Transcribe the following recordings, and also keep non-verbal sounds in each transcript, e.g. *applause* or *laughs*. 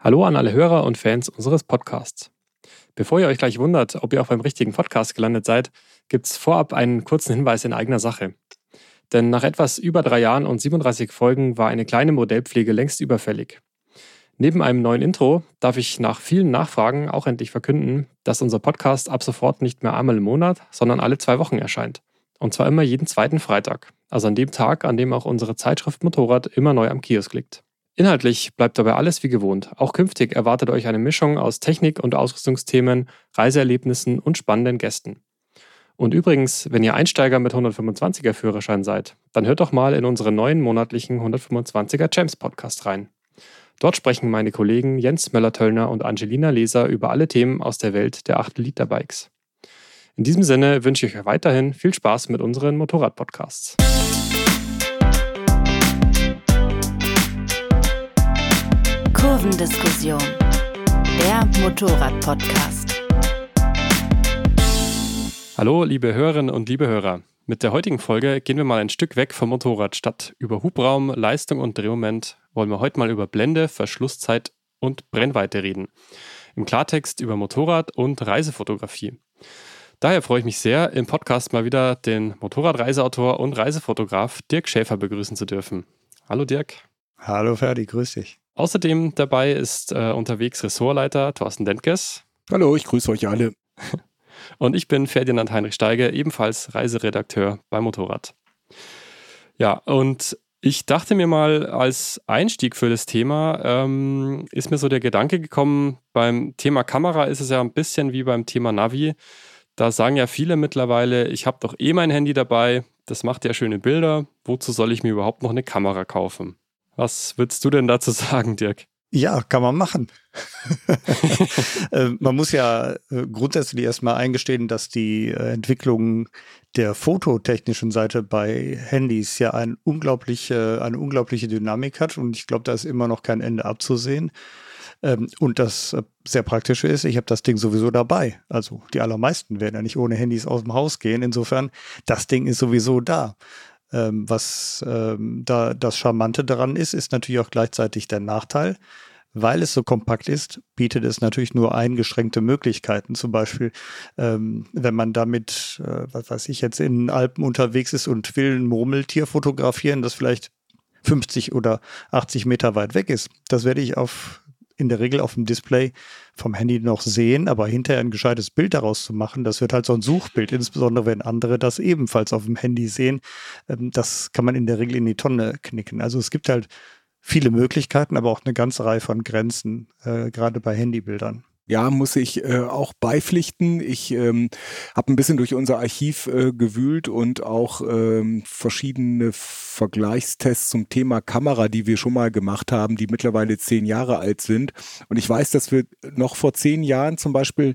Hallo an alle Hörer und Fans unseres Podcasts. Bevor ihr euch gleich wundert, ob ihr auch beim richtigen Podcast gelandet seid, gibt es vorab einen kurzen Hinweis in eigener Sache. Denn nach etwas über drei Jahren und 37 Folgen war eine kleine Modellpflege längst überfällig. Neben einem neuen Intro darf ich nach vielen Nachfragen auch endlich verkünden, dass unser Podcast ab sofort nicht mehr einmal im Monat, sondern alle zwei Wochen erscheint. Und zwar immer jeden zweiten Freitag, also an dem Tag, an dem auch unsere Zeitschrift Motorrad immer neu am Kiosk liegt. Inhaltlich bleibt dabei alles wie gewohnt. Auch künftig erwartet euch eine Mischung aus Technik- und Ausrüstungsthemen, Reiseerlebnissen und spannenden Gästen. Und übrigens, wenn ihr Einsteiger mit 125er Führerschein seid, dann hört doch mal in unseren neuen monatlichen 125er Gems Podcast rein. Dort sprechen meine Kollegen Jens Möller-Töllner und Angelina Leser über alle Themen aus der Welt der 8-Liter-Bikes. In diesem Sinne wünsche ich euch weiterhin viel Spaß mit unseren Motorrad-Podcasts. Kurvendiskussion, der Motorrad-Podcast. Hallo, liebe Hörerinnen und liebe Hörer. Mit der heutigen Folge gehen wir mal ein Stück weg vom Motorrad. Statt über Hubraum, Leistung und Drehmoment wollen wir heute mal über Blende, Verschlusszeit und Brennweite reden. Im Klartext über Motorrad und Reisefotografie. Daher freue ich mich sehr, im Podcast mal wieder den Motorradreiseautor und Reisefotograf Dirk Schäfer begrüßen zu dürfen. Hallo Dirk. Hallo Ferdi, grüß dich. Außerdem dabei ist äh, unterwegs Ressortleiter Thorsten Dentges. Hallo, ich grüße euch alle. *laughs* Und ich bin Ferdinand Heinrich Steiger, ebenfalls Reiseredakteur bei Motorrad. Ja, und ich dachte mir mal, als Einstieg für das Thema ähm, ist mir so der Gedanke gekommen, beim Thema Kamera ist es ja ein bisschen wie beim Thema Navi. Da sagen ja viele mittlerweile, ich habe doch eh mein Handy dabei, das macht ja schöne Bilder, wozu soll ich mir überhaupt noch eine Kamera kaufen? Was würdest du denn dazu sagen, Dirk? Ja, kann man machen. *laughs* *laughs* Äh, man muss ja äh, grundsätzlich erstmal eingestehen, dass die äh, Entwicklung der fototechnischen Seite bei Handys ja ein unglaubliche, eine unglaubliche Dynamik hat und ich glaube, da ist immer noch kein Ende abzusehen. Ähm, und das sehr praktische ist, ich habe das Ding sowieso dabei. Also die allermeisten werden ja nicht ohne Handys aus dem Haus gehen. Insofern, das Ding ist sowieso da. Ähm, was ähm, da das Charmante daran ist, ist natürlich auch gleichzeitig der Nachteil. Weil es so kompakt ist, bietet es natürlich nur eingeschränkte Möglichkeiten. Zum Beispiel, ähm, wenn man damit, äh, was weiß ich, jetzt in den Alpen unterwegs ist und will ein Murmeltier fotografieren, das vielleicht 50 oder 80 Meter weit weg ist. Das werde ich auf in der Regel auf dem Display vom Handy noch sehen, aber hinterher ein gescheites Bild daraus zu machen, das wird halt so ein Suchbild, insbesondere wenn andere das ebenfalls auf dem Handy sehen. Ähm, das kann man in der Regel in die Tonne knicken. Also es gibt halt viele Möglichkeiten, aber auch eine ganze Reihe von Grenzen, äh, gerade bei Handybildern. Ja, muss ich äh, auch beipflichten. Ich ähm, habe ein bisschen durch unser Archiv äh, gewühlt und auch ähm, verschiedene Vergleichstests zum Thema Kamera, die wir schon mal gemacht haben, die mittlerweile zehn Jahre alt sind. Und ich weiß, dass wir noch vor zehn Jahren zum Beispiel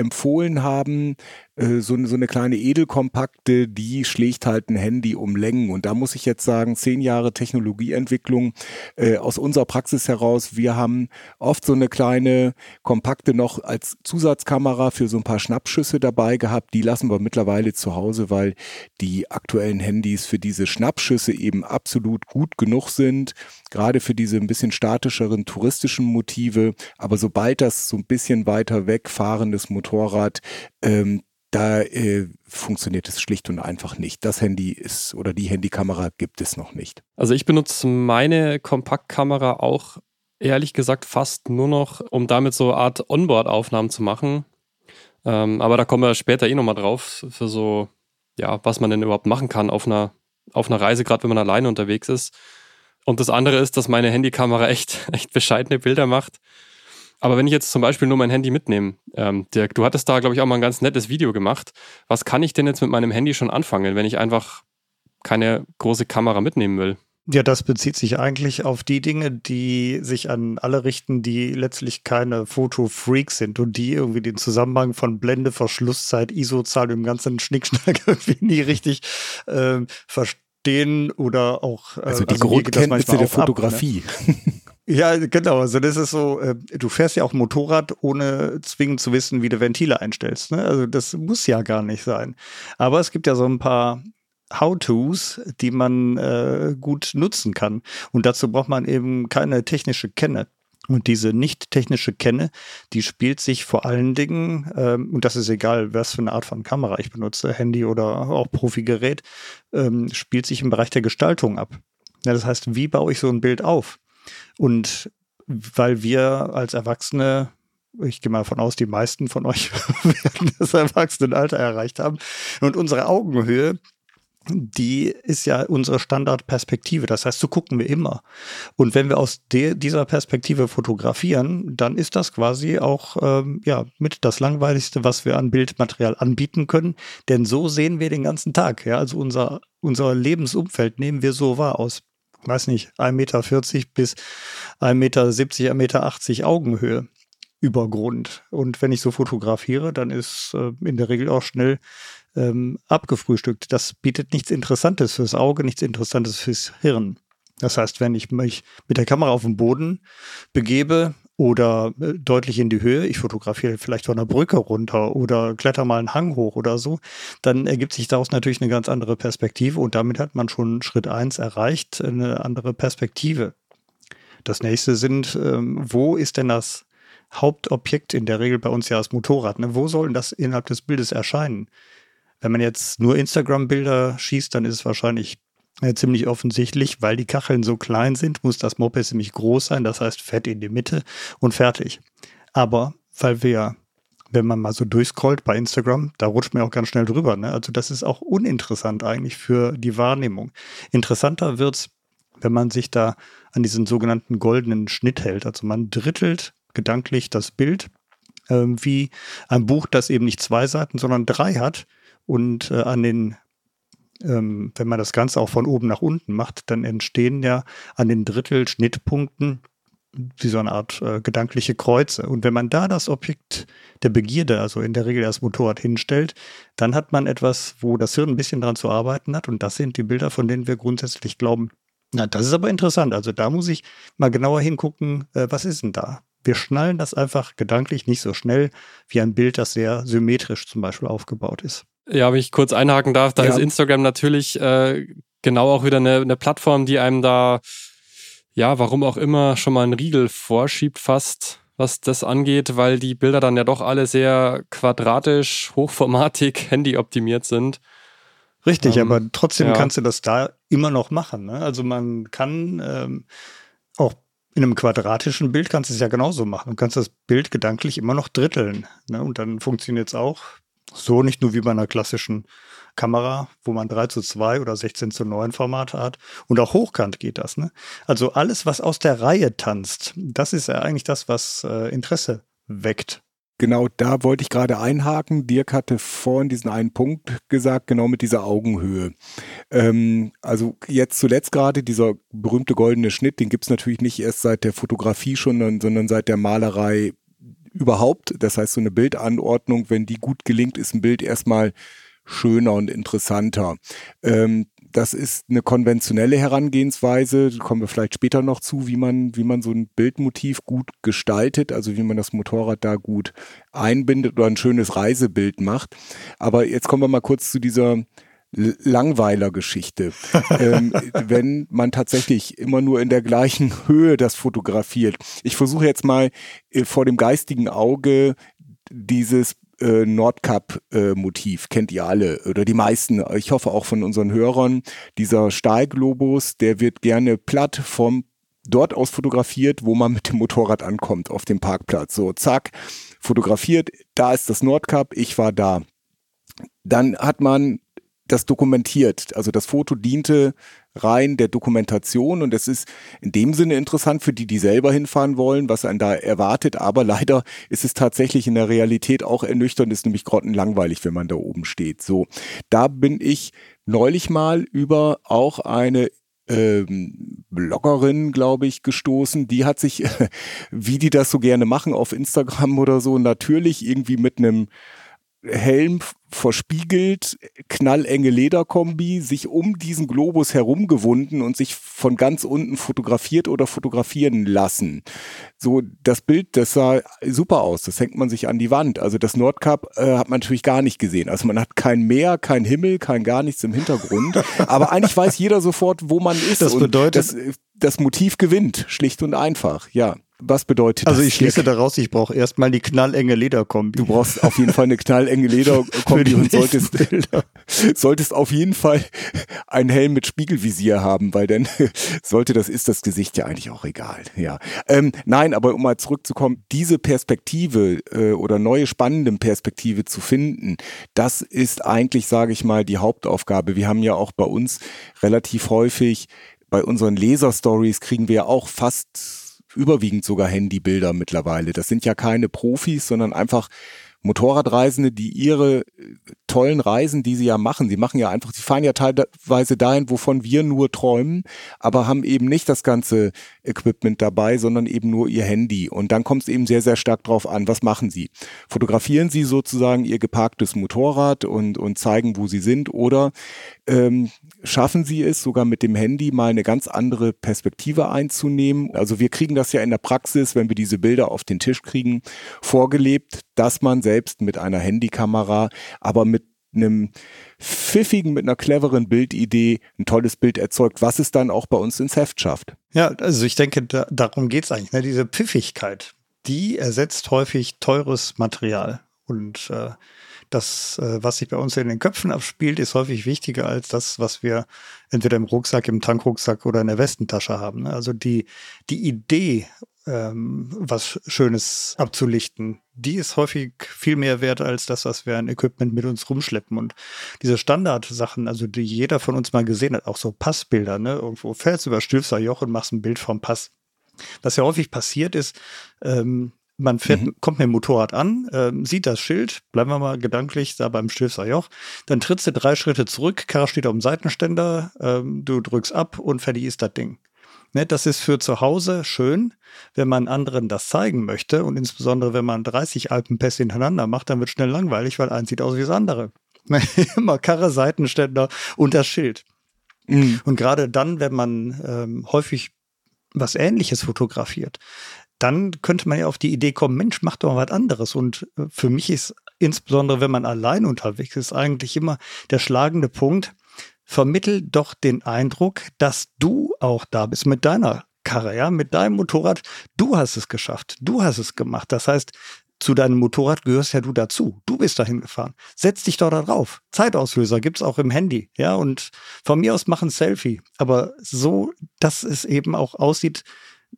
empfohlen haben, äh, so, so eine kleine Edelkompakte, die schlägt halt ein Handy um Längen. Und da muss ich jetzt sagen, zehn Jahre Technologieentwicklung äh, aus unserer Praxis heraus. Wir haben oft so eine kleine Kompakte noch als Zusatzkamera für so ein paar Schnappschüsse dabei gehabt. Die lassen wir mittlerweile zu Hause, weil die aktuellen Handys für diese Schnappschüsse eben absolut gut genug sind. Gerade für diese ein bisschen statischeren touristischen Motive. Aber sobald das so ein bisschen weiter wegfahrendes Motorrad ähm, da äh, funktioniert es schlicht und einfach nicht. Das Handy ist oder die Handykamera gibt es noch nicht. Also ich benutze meine Kompaktkamera auch ehrlich gesagt fast nur noch, um damit so eine Art Onboard-Aufnahmen zu machen. Ähm, aber da kommen wir später eh nochmal drauf, für so, ja, was man denn überhaupt machen kann auf einer, auf einer Reise, gerade wenn man alleine unterwegs ist. Und das andere ist, dass meine Handykamera echt, *laughs* echt bescheidene Bilder macht. Aber wenn ich jetzt zum Beispiel nur mein Handy mitnehme, ähm, Dirk, du hattest da, glaube ich, auch mal ein ganz nettes Video gemacht. Was kann ich denn jetzt mit meinem Handy schon anfangen, wenn ich einfach keine große Kamera mitnehmen will? Ja, das bezieht sich eigentlich auf die Dinge, die sich an alle richten, die letztlich keine Fotofreaks sind und die irgendwie den Zusammenhang von Blende, Verschlusszeit, ISO-Zahl im ganzen *laughs* Schnickschnack *laughs* irgendwie nie richtig äh, verstehen oder auch. Äh, also die also Grundkenntnisse der Fotografie. Ab, ne? *laughs* Ja, genau. Also das ist so, äh, du fährst ja auch Motorrad, ohne zwingend zu wissen, wie du Ventile einstellst. Ne? Also das muss ja gar nicht sein. Aber es gibt ja so ein paar How-Tos, die man äh, gut nutzen kann. Und dazu braucht man eben keine technische Kenne. Und diese nicht technische Kenne, die spielt sich vor allen Dingen, ähm, und das ist egal, was für eine Art von Kamera ich benutze, Handy oder auch Profigerät, ähm, spielt sich im Bereich der Gestaltung ab. Ja, das heißt, wie baue ich so ein Bild auf? Und weil wir als Erwachsene ich gehe mal davon aus, die meisten von euch *laughs* werden das Erwachsenenalter erreicht haben. Und unsere Augenhöhe, die ist ja unsere Standardperspektive. Das heißt, so gucken wir immer. Und wenn wir aus dieser Perspektive fotografieren, dann ist das quasi auch ähm, ja, mit das Langweiligste, was wir an Bildmaterial anbieten können. Denn so sehen wir den ganzen Tag. Ja? Also unser, unser Lebensumfeld nehmen wir so wahr aus weiß nicht, 1,40 Meter bis 1,70 Meter, 1,80 Meter Augenhöhe. Übergrund. Und wenn ich so fotografiere, dann ist äh, in der Regel auch schnell ähm, abgefrühstückt. Das bietet nichts Interessantes fürs Auge, nichts Interessantes fürs Hirn. Das heißt, wenn ich mich mit der Kamera auf den Boden begebe oder äh, deutlich in die Höhe, ich fotografiere vielleicht von einer Brücke runter oder kletter mal einen Hang hoch oder so, dann ergibt sich daraus natürlich eine ganz andere Perspektive und damit hat man schon Schritt eins erreicht, eine andere Perspektive. Das nächste sind, ähm, wo ist denn das Hauptobjekt in der Regel bei uns ja das Motorrad. Ne? Wo soll das innerhalb des Bildes erscheinen? Wenn man jetzt nur Instagram-Bilder schießt, dann ist es wahrscheinlich äh, ziemlich offensichtlich, weil die Kacheln so klein sind, muss das Moped ziemlich groß sein, das heißt fett in die Mitte und fertig. Aber weil wir, wenn man mal so durchscrollt bei Instagram, da rutscht man auch ganz schnell drüber. Ne? Also das ist auch uninteressant eigentlich für die Wahrnehmung. Interessanter wird's, wenn man sich da an diesen sogenannten goldenen Schnitt hält. Also man drittelt gedanklich das Bild, äh, wie ein Buch, das eben nicht zwei Seiten, sondern drei hat und äh, an den ähm, wenn man das Ganze auch von oben nach unten macht, dann entstehen ja an den Drittel-Schnittpunkten wie so eine Art äh, gedankliche Kreuze. Und wenn man da das Objekt der Begierde, also in der Regel das Motorrad hinstellt, dann hat man etwas, wo das Hirn ein bisschen dran zu arbeiten hat. Und das sind die Bilder, von denen wir grundsätzlich glauben, na, das ist aber interessant. Also da muss ich mal genauer hingucken, äh, was ist denn da? wir schnallen das einfach gedanklich nicht so schnell wie ein Bild, das sehr symmetrisch zum Beispiel aufgebaut ist. Ja, wenn ich kurz einhaken darf, da ja. ist Instagram natürlich äh, genau auch wieder eine, eine Plattform, die einem da, ja, warum auch immer, schon mal einen Riegel vorschiebt fast, was das angeht, weil die Bilder dann ja doch alle sehr quadratisch, hochformatig, *laughs* handyoptimiert sind. Richtig, ähm, aber trotzdem ja. kannst du das da immer noch machen. Ne? Also man kann ähm, auch in einem quadratischen Bild kannst du es ja genauso machen. Du kannst das Bild gedanklich immer noch dritteln. Ne? Und dann funktioniert es auch so nicht nur wie bei einer klassischen Kamera, wo man 3 zu 2 oder 16 zu 9 Formate hat. Und auch hochkant geht das. Ne? Also alles, was aus der Reihe tanzt, das ist ja eigentlich das, was äh, Interesse weckt. Genau, da wollte ich gerade einhaken. Dirk hatte vorhin diesen einen Punkt gesagt, genau mit dieser Augenhöhe. Ähm, also jetzt zuletzt gerade dieser berühmte goldene Schnitt, den gibt es natürlich nicht erst seit der Fotografie schon, sondern seit der Malerei überhaupt. Das heißt, so eine Bildanordnung, wenn die gut gelingt, ist ein Bild erstmal schöner und interessanter. Ähm, das ist eine konventionelle Herangehensweise, da kommen wir vielleicht später noch zu, wie man, wie man so ein Bildmotiv gut gestaltet, also wie man das Motorrad da gut einbindet oder ein schönes Reisebild macht. Aber jetzt kommen wir mal kurz zu dieser Langweiler-Geschichte. ähm, *laughs* wenn man tatsächlich immer nur in der gleichen Höhe das fotografiert. Ich versuche jetzt mal äh, vor dem geistigen Auge dieses äh, Nordkap-Motiv, äh, kennt ihr alle oder die meisten, ich hoffe auch von unseren Hörern. Dieser Stahlglobus, der wird gerne platt vom dort aus fotografiert, wo man mit dem Motorrad ankommt, auf dem Parkplatz. So, zack, fotografiert, da ist das Nordkap, ich war da. Dann hat man das dokumentiert. Also das Foto diente rein der Dokumentation und es ist in dem Sinne interessant für die, die selber hinfahren wollen, was einen da erwartet. Aber leider ist es tatsächlich in der Realität auch ernüchternd, ist nämlich grottenlangweilig, wenn man da oben steht. So, da bin ich neulich mal über auch eine ähm, Bloggerin, glaube ich, gestoßen. Die hat sich, *laughs* wie die das so gerne machen auf Instagram oder so, natürlich irgendwie mit einem Helm verspiegelt, knallenge Lederkombi, sich um diesen Globus herumgewunden und sich von ganz unten fotografiert oder fotografieren lassen. So, das Bild, das sah super aus. Das hängt man sich an die Wand. Also das Nordkap äh, hat man natürlich gar nicht gesehen. Also man hat kein Meer, kein Himmel, kein gar nichts im Hintergrund. *laughs* Aber eigentlich weiß jeder sofort, wo man ist. Das bedeutet, das, das Motiv gewinnt, schlicht und einfach, ja. Was bedeutet also das? Also ich schließe daraus, ich brauche erstmal die knallenge Lederkombi. Du brauchst auf jeden Fall eine knallenge *laughs* Lederkombi und solltest, *laughs* solltest auf jeden Fall einen Helm mit Spiegelvisier haben, weil dann *laughs* sollte das ist das Gesicht ja eigentlich auch egal. Ja, ähm, nein, aber um mal zurückzukommen, diese Perspektive äh, oder neue spannende Perspektive zu finden, das ist eigentlich, sage ich mal, die Hauptaufgabe. Wir haben ja auch bei uns relativ häufig bei unseren Leser-Stories kriegen wir ja auch fast überwiegend sogar Handybilder mittlerweile. Das sind ja keine Profis, sondern einfach Motorradreisende, die ihre äh, tollen Reisen, die sie ja machen, sie machen ja einfach, sie fahren ja teilweise dahin, wovon wir nur träumen, aber haben eben nicht das ganze Equipment dabei, sondern eben nur ihr Handy. Und dann kommt es eben sehr, sehr stark drauf an, was machen sie? Fotografieren sie sozusagen ihr geparktes Motorrad und, und zeigen, wo sie sind oder ähm, schaffen sie es sogar mit dem Handy mal eine ganz andere Perspektive einzunehmen. Also wir kriegen das ja in der Praxis, wenn wir diese Bilder auf den Tisch kriegen, vorgelebt, dass man selbst mit einer Handykamera, aber mit einem pfiffigen, mit einer cleveren Bildidee ein tolles Bild erzeugt, was es dann auch bei uns ins Heft schafft. Ja, also ich denke, da, darum geht es eigentlich. Ne? Diese Pfiffigkeit, die ersetzt häufig teures Material. Und äh, das, äh, was sich bei uns in den Köpfen abspielt, ist häufig wichtiger als das, was wir entweder im Rucksack, im Tankrucksack oder in der Westentasche haben. Ne? Also die, die Idee, ähm, was Schönes abzulichten, die ist häufig viel mehr wert als das, was wir an Equipment mit uns rumschleppen. Und diese Standardsachen, also die jeder von uns mal gesehen hat, auch so Passbilder, ne? Irgendwo fällst du über Stilfser Joch und machst ein Bild vom Pass. Was ja häufig passiert ist, ähm, man fährt, mhm. kommt mit dem Motorrad an, äh, sieht das Schild, bleiben wir mal gedanklich da beim Stilfser Joch, dann trittst du drei Schritte zurück, Karre steht auf dem Seitenständer, äh, du drückst ab und fertig ist das Ding. Ne, das ist für zu Hause schön, wenn man anderen das zeigen möchte und insbesondere wenn man 30 Alpenpässe hintereinander macht, dann wird schnell langweilig, weil eins sieht aus wie das andere. *laughs* Immer Karre, Seitenständer und das Schild. Mhm. Und gerade dann, wenn man ähm, häufig was Ähnliches fotografiert, dann könnte man ja auf die Idee kommen, Mensch, mach doch mal was anderes. Und äh, für mich ist insbesondere, wenn man allein unterwegs ist, eigentlich immer der schlagende Punkt, vermittel doch den Eindruck, dass du auch da bist mit deiner Karre, ja, mit deinem Motorrad. Du hast es geschafft. Du hast es gemacht. Das heißt, zu deinem Motorrad gehörst ja du dazu. Du bist dahin gefahren. Setz dich doch da drauf. Zeitauslöser gibt's auch im Handy, ja, und von mir aus mach ein Selfie. Aber so, dass es eben auch aussieht,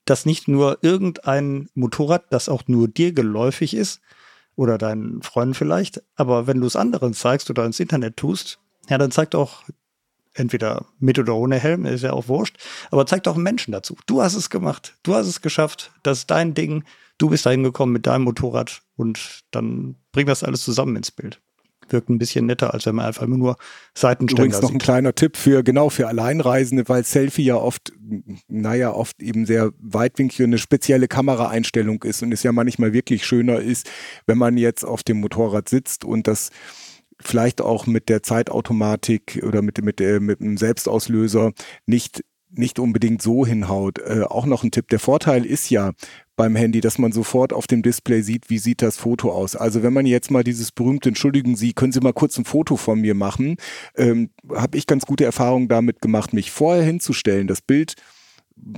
dass nicht nur irgendein Motorrad, das auch nur dir geläufig ist, oder deinen Freunden vielleicht, aber wenn du es anderen zeigst oder ins Internet tust, ja, dann zeigt auch entweder mit oder ohne Helm, ist ja auch wurscht, aber zeigt auch einen Menschen dazu. Du hast es gemacht, du hast es geschafft, das ist dein Ding, du bist dahin gekommen mit deinem Motorrad und dann bring das alles zusammen ins Bild wirkt ein bisschen netter, als wenn man einfach nur Seitenständer Übrigens noch ein kleiner Tipp für, genau, für Alleinreisende, weil Selfie ja oft, naja, oft eben sehr weitwinklig eine spezielle Kameraeinstellung ist und es ja manchmal wirklich schöner ist, wenn man jetzt auf dem Motorrad sitzt und das vielleicht auch mit der Zeitautomatik oder mit, mit, mit dem Selbstauslöser nicht nicht unbedingt so hinhaut. Äh, auch noch ein Tipp. Der Vorteil ist ja beim Handy, dass man sofort auf dem Display sieht, wie sieht das Foto aus. Also wenn man jetzt mal dieses berühmte, entschuldigen Sie, können Sie mal kurz ein Foto von mir machen, ähm, habe ich ganz gute Erfahrungen damit gemacht, mich vorher hinzustellen, das Bild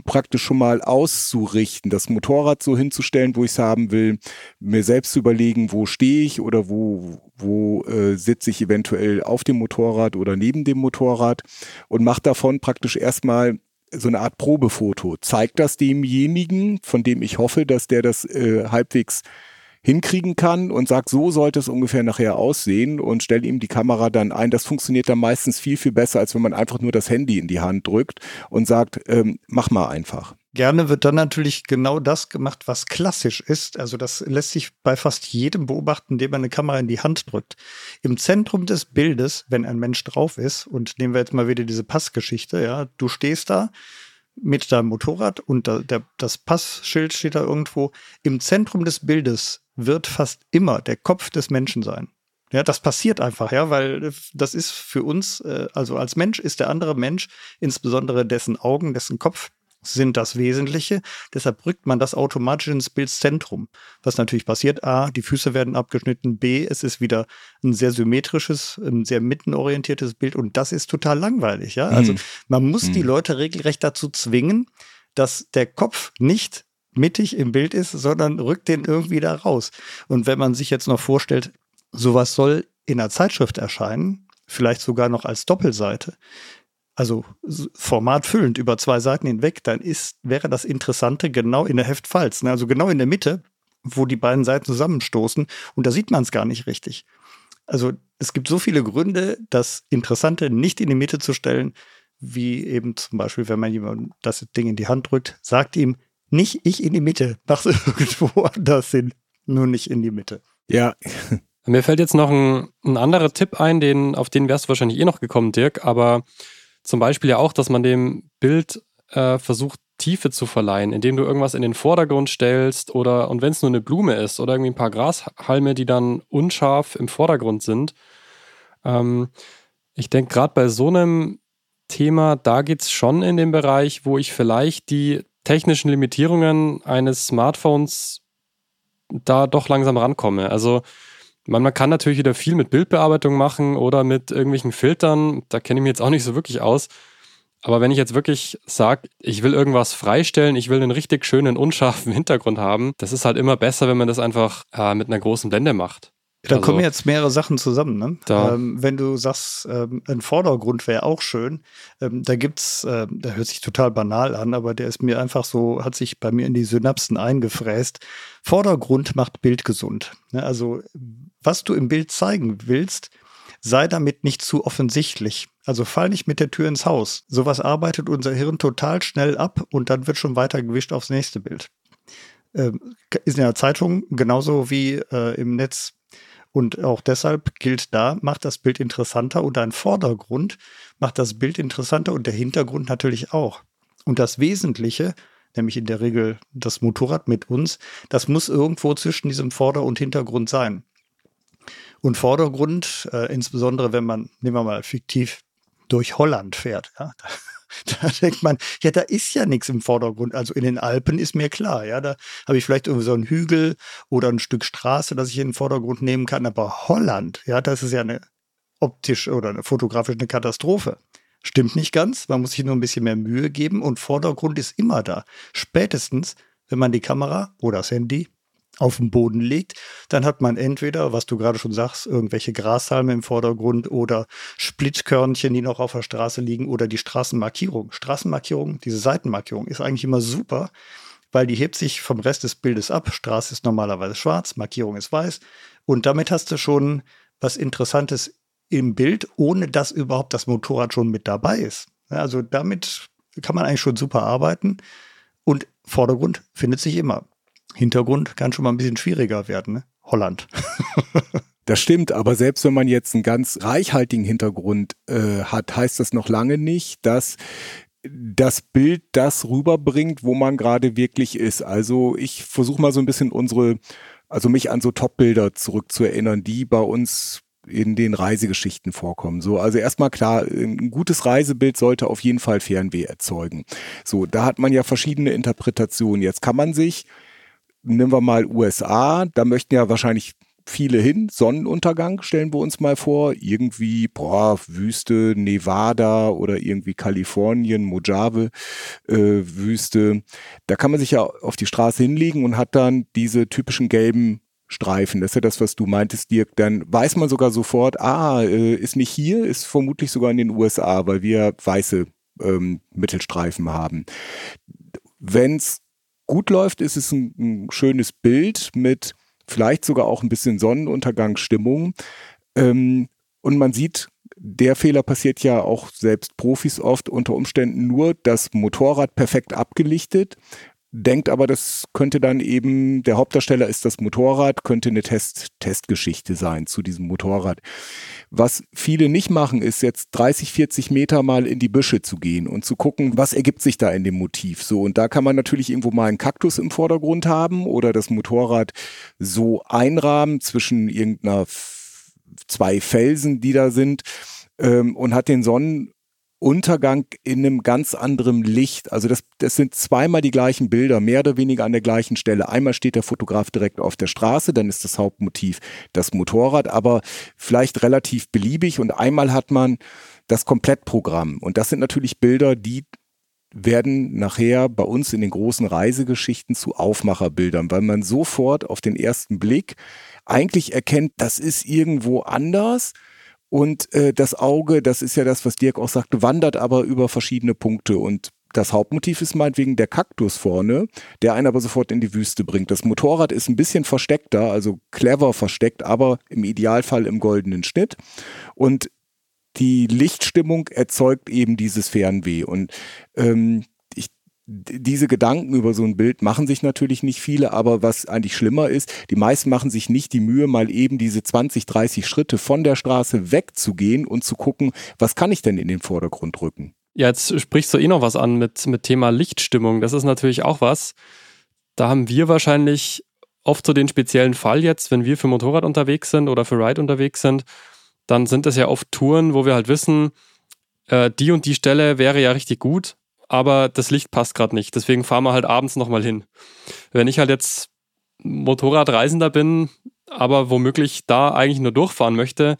praktisch schon mal auszurichten, das Motorrad so hinzustellen, wo ich es haben will, mir selbst zu überlegen, wo stehe ich oder wo, wo äh, sitze ich eventuell auf dem Motorrad oder neben dem Motorrad und mache davon praktisch erstmal so eine Art Probefoto. Zeigt das demjenigen, von dem ich hoffe, dass der das äh, halbwegs hinkriegen kann und sagt, so sollte es ungefähr nachher aussehen und stelle ihm die Kamera dann ein. Das funktioniert dann meistens viel, viel besser, als wenn man einfach nur das Handy in die Hand drückt und sagt, ähm, mach mal einfach. Gerne wird dann natürlich genau das gemacht, was klassisch ist. Also das lässt sich bei fast jedem beobachten, dem man eine Kamera in die Hand drückt. Im Zentrum des Bildes, wenn ein Mensch drauf ist, und nehmen wir jetzt mal wieder diese Passgeschichte, ja, du stehst da mit deinem Motorrad und da, der, das Passschild steht da irgendwo. Im Zentrum des Bildes wird fast immer der Kopf des Menschen sein. Ja, das passiert einfach, ja, weil das ist für uns, äh, also als Mensch ist der andere Mensch, insbesondere dessen Augen, dessen Kopf sind das Wesentliche. Deshalb rückt man das automatisch ins Bildzentrum. Was natürlich passiert, A, die Füße werden abgeschnitten, B, es ist wieder ein sehr symmetrisches, ein sehr mittenorientiertes Bild und das ist total langweilig, ja. Also mhm. man muss mhm. die Leute regelrecht dazu zwingen, dass der Kopf nicht mittig im Bild ist, sondern rückt den irgendwie da raus. Und wenn man sich jetzt noch vorstellt, sowas soll in einer Zeitschrift erscheinen, vielleicht sogar noch als Doppelseite, also formatfüllend über zwei Seiten hinweg, dann ist, wäre das Interessante genau in der Heftfalz, ne? also genau in der Mitte, wo die beiden Seiten zusammenstoßen und da sieht man es gar nicht richtig. Also es gibt so viele Gründe, das Interessante nicht in die Mitte zu stellen, wie eben zum Beispiel, wenn man jemand das Ding in die Hand drückt, sagt ihm, nicht ich in die Mitte, *laughs* mach es irgendwo anders hin, nur nicht in die Mitte. Ja. Mir fällt jetzt noch ein, ein anderer Tipp ein, den, auf den wärst du wahrscheinlich eh noch gekommen, Dirk, aber zum Beispiel ja auch, dass man dem Bild äh, versucht, Tiefe zu verleihen, indem du irgendwas in den Vordergrund stellst oder, und wenn es nur eine Blume ist oder irgendwie ein paar Grashalme, die dann unscharf im Vordergrund sind. Ähm, ich denke, gerade bei so einem Thema, da geht es schon in den Bereich, wo ich vielleicht die technischen Limitierungen eines Smartphones da doch langsam rankomme. Also man, man kann natürlich wieder viel mit Bildbearbeitung machen oder mit irgendwelchen Filtern. Da kenne ich mich jetzt auch nicht so wirklich aus. Aber wenn ich jetzt wirklich sage, ich will irgendwas freistellen, ich will einen richtig schönen, unscharfen *laughs* Hintergrund haben, das ist halt immer besser, wenn man das einfach äh, mit einer großen Blende macht. Da also, kommen jetzt mehrere Sachen zusammen. Ne? Ähm, wenn du sagst, ähm, ein Vordergrund wäre auch schön, ähm, da gibt's, äh, der hört sich total banal an, aber der ist mir einfach so, hat sich bei mir in die Synapsen eingefräst. Vordergrund macht Bild gesund. Ne? Also was du im Bild zeigen willst, sei damit nicht zu offensichtlich. Also fall nicht mit der Tür ins Haus. Sowas arbeitet unser Hirn total schnell ab und dann wird schon weiter gewischt aufs nächste Bild. Ähm, ist in der Zeitung genauso wie äh, im Netz. Und auch deshalb gilt da, macht das Bild interessanter und ein Vordergrund macht das Bild interessanter und der Hintergrund natürlich auch. Und das Wesentliche, nämlich in der Regel das Motorrad mit uns, das muss irgendwo zwischen diesem Vorder- und Hintergrund sein. Und Vordergrund, äh, insbesondere wenn man, nehmen wir mal fiktiv, durch Holland fährt, ja, *laughs* da, denkt man, ja, da ist ja nichts im Vordergrund. Also in den Alpen ist mir klar, ja, da habe ich vielleicht irgendwie so einen Hügel oder ein Stück Straße, das ich in den Vordergrund nehmen kann. Aber Holland, ja, das ist ja eine optisch oder eine fotografisch eine Katastrophe. Stimmt nicht ganz, man muss sich nur ein bisschen mehr Mühe geben und Vordergrund ist immer da. Spätestens, wenn man die Kamera oder das Handy auf den Boden legt, dann hat man entweder, was du gerade schon sagst, irgendwelche Grashalme im Vordergrund oder Splitkörnchen, die noch auf der Straße liegen oder die Straßenmarkierung. Straßenmarkierung, diese Seitenmarkierung ist eigentlich immer super, weil die hebt sich vom Rest des Bildes ab. Straße ist normalerweise schwarz, Markierung ist weiß und damit hast du schon was Interessantes im Bild, ohne dass überhaupt das Motorrad schon mit dabei ist. Also damit kann man eigentlich schon super arbeiten und Vordergrund findet sich immer. Hintergrund kann schon mal ein bisschen schwieriger werden. Ne? Holland. *laughs* Das stimmt, aber selbst wenn man jetzt einen ganz reichhaltigen Hintergrund äh, hat, heißt das noch lange nicht, dass das Bild das rüberbringt, wo man gerade wirklich ist. Also ich versuche mal so ein bisschen unsere, also mich an so Top-Bilder zurückzuerinnern, die bei uns in den Reisegeschichten vorkommen. So, also erstmal klar, ein gutes Reisebild sollte auf jeden Fall Fernweh erzeugen. So, da hat man ja verschiedene Interpretationen. Jetzt kann man sich nehmen wir mal USA, da möchten ja wahrscheinlich viele hin. Sonnenuntergang stellen wir uns mal vor. Irgendwie, boah, Wüste, Nevada oder irgendwie Kalifornien, Mojave, äh, Wüste. Da kann man sich ja auf die Straße hinlegen und hat dann diese typischen gelben Streifen. Das ist ja das, was du meintest, Dirk. Dann weiß man sogar sofort, ah, äh, ist nicht hier, ist vermutlich sogar in den USA, weil wir weiße ähm, Mittelstreifen haben. Wenn es gut läuft, ist es ein, ein schönes Bild mit vielleicht sogar auch ein bisschen Sonnenuntergangsstimmung. Ähm, und man sieht, der Fehler passiert ja auch selbst Profis oft unter Umständen nur das Motorrad perfekt abgelichtet denkt aber, das könnte dann eben, der Hauptdarsteller ist das Motorrad, könnte eine Test, Testgeschichte sein zu diesem Motorrad. Was viele nicht machen, ist jetzt 30, 40 Meter mal in die Büsche zu gehen und zu gucken, was ergibt sich da in dem Motiv. So, und da kann man natürlich irgendwo mal einen Kaktus im Vordergrund haben oder das Motorrad so einrahmen zwischen irgendeiner zwei Felsen, die da sind, ähm, und hat den Sonnen Untergang in einem ganz anderen Licht. Also das, das sind zweimal die gleichen Bilder, mehr oder weniger an der gleichen Stelle. Einmal steht der Fotograf direkt auf der Straße, dann ist das Hauptmotiv das Motorrad, aber vielleicht relativ beliebig und einmal hat man das Komplettprogramm. Und das sind natürlich Bilder, die werden nachher bei uns in den großen Reisegeschichten zu Aufmacherbildern, weil man sofort auf den ersten Blick eigentlich erkennt, das ist irgendwo anders. Und äh, das Auge, das ist ja das, was Dirk auch sagte, wandert aber über verschiedene Punkte. Und das Hauptmotiv ist meinetwegen der Kaktus vorne, der einen aber sofort in die Wüste bringt. Das Motorrad ist ein bisschen versteckter, also clever versteckt, aber im Idealfall im goldenen Schnitt. Und die Lichtstimmung erzeugt eben dieses Fernweh. Und ähm, diese Gedanken über so ein Bild machen sich natürlich nicht viele, aber was eigentlich schlimmer ist, die meisten machen sich nicht die Mühe, mal eben diese 20, 30 Schritte von der Straße wegzugehen und zu gucken, was kann ich denn in den Vordergrund rücken. Ja, jetzt sprichst du eh noch was an mit, mit Thema Lichtstimmung. Das ist natürlich auch was. Da haben wir wahrscheinlich oft so den speziellen Fall jetzt, wenn wir für Motorrad unterwegs sind oder für Ride unterwegs sind, dann sind das ja oft Touren, wo wir halt wissen, äh, die und die Stelle wäre ja richtig gut, aber das Licht passt gerade nicht. Deswegen fahren wir halt abends nochmal hin. Wenn ich halt jetzt Motorradreisender bin, aber womöglich da eigentlich nur durchfahren möchte,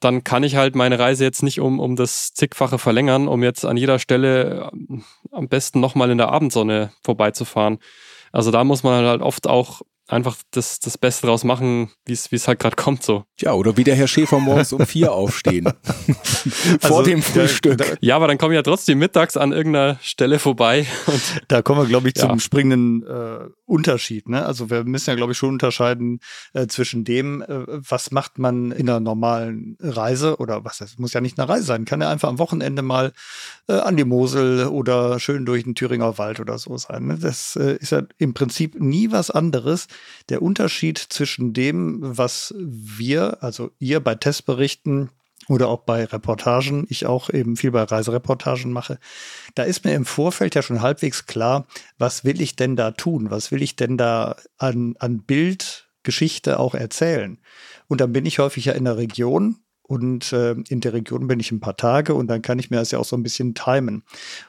dann kann ich halt meine Reise jetzt nicht um, um das zigfache verlängern, um jetzt an jeder Stelle äh, am besten nochmal in der Abendsonne vorbeizufahren. Also da muss man halt oft auch einfach das, das Beste draus machen, wie es halt gerade kommt so. Ja, oder wie der Herr Schäfer morgens um vier aufstehen. *laughs* Vor also, dem Frühstück. Da, da, ja, aber dann komme ich ja trotzdem mittags an irgendeiner Stelle vorbei. *laughs* da kommen wir, glaube ich, ja. zum springenden äh, Unterschied. Ne? Also wir müssen ja, glaube ich, schon unterscheiden äh, zwischen dem, äh, was macht man in einer normalen Reise oder was das muss ja nicht eine Reise sein, kann ja einfach am Wochenende mal äh, an die Mosel oder schön durch den Thüringer Wald oder so sein. Ne? Das äh, ist ja im Prinzip nie was anderes. Der Unterschied zwischen dem, was wir, also ihr bei Testberichten oder auch bei Reportagen, ich auch eben viel bei Reisereportagen mache, da ist mir im Vorfeld ja schon halbwegs klar, was will ich denn da tun? Was will ich denn da an, an Bildgeschichte auch erzählen? Und dann bin ich häufig ja in der Region und äh, in der Region bin ich ein paar Tage und dann kann ich mir das ja auch so ein bisschen timen.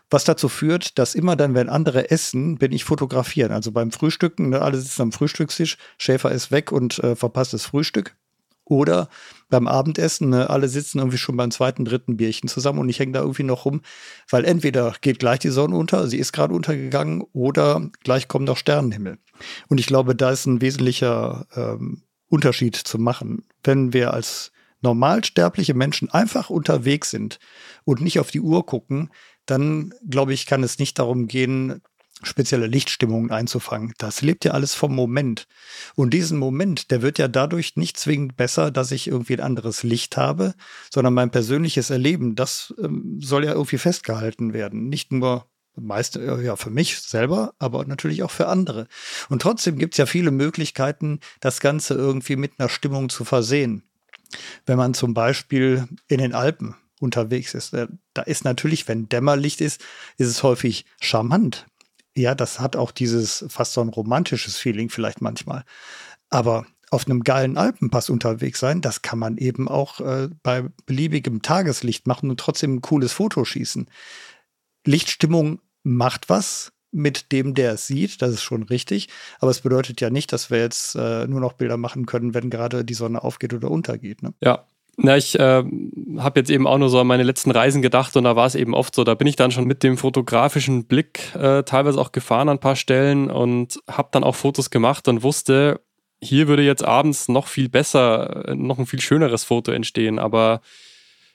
Was dazu führt, dass immer dann, wenn andere essen, bin ich fotografieren. Also beim Frühstücken, ne, alle sitzen am Frühstückstisch, Schäfer ist weg und äh, verpasst das Frühstück. Oder beim Abendessen, ne, alle sitzen irgendwie schon beim zweiten, dritten Bierchen zusammen und ich hänge da irgendwie noch rum, weil entweder geht gleich die Sonne unter, sie ist gerade untergegangen, oder gleich kommt noch Sternenhimmel. Und ich glaube, da ist ein wesentlicher ähm, Unterschied zu machen. Wenn wir als normalsterbliche Menschen einfach unterwegs sind und nicht auf die Uhr gucken, dann glaube ich, kann es nicht darum gehen, spezielle Lichtstimmungen einzufangen. Das lebt ja alles vom Moment. Und diesen Moment, der wird ja dadurch nicht zwingend besser, dass ich irgendwie ein anderes Licht habe, sondern mein persönliches Erleben, das ähm, soll ja irgendwie festgehalten werden. Nicht nur meist äh, ja für mich selber, aber natürlich auch für andere. Und trotzdem gibt es ja viele Möglichkeiten, das Ganze irgendwie mit einer Stimmung zu versehen. Wenn man zum Beispiel in den Alpen unterwegs ist, äh, da ist natürlich, wenn Dämmerlicht ist, ist es häufig charmant ja, das hat auch dieses fast so ein romantisches Feeling vielleicht manchmal. Aber auf einem geilen Alpenpass unterwegs sein, das kann man eben auch äh, bei beliebigem Tageslicht machen und trotzdem ein cooles Foto schießen. Lichtstimmung macht was mit dem, der es sieht, das ist schon richtig. Aber es bedeutet ja nicht, dass wir jetzt äh, nur noch Bilder machen können, wenn gerade die Sonne aufgeht oder untergeht. Ne? Ja, na, ich äh, habe jetzt eben auch nur so an meine letzten Reisen gedacht und da war es eben oft so, da bin ich dann schon mit dem fotografischen Blick äh, teilweise auch gefahren an ein paar Stellen und habe dann auch Fotos gemacht und wusste, hier würde jetzt abends noch viel besser, äh, noch ein viel schöneres Foto entstehen, aber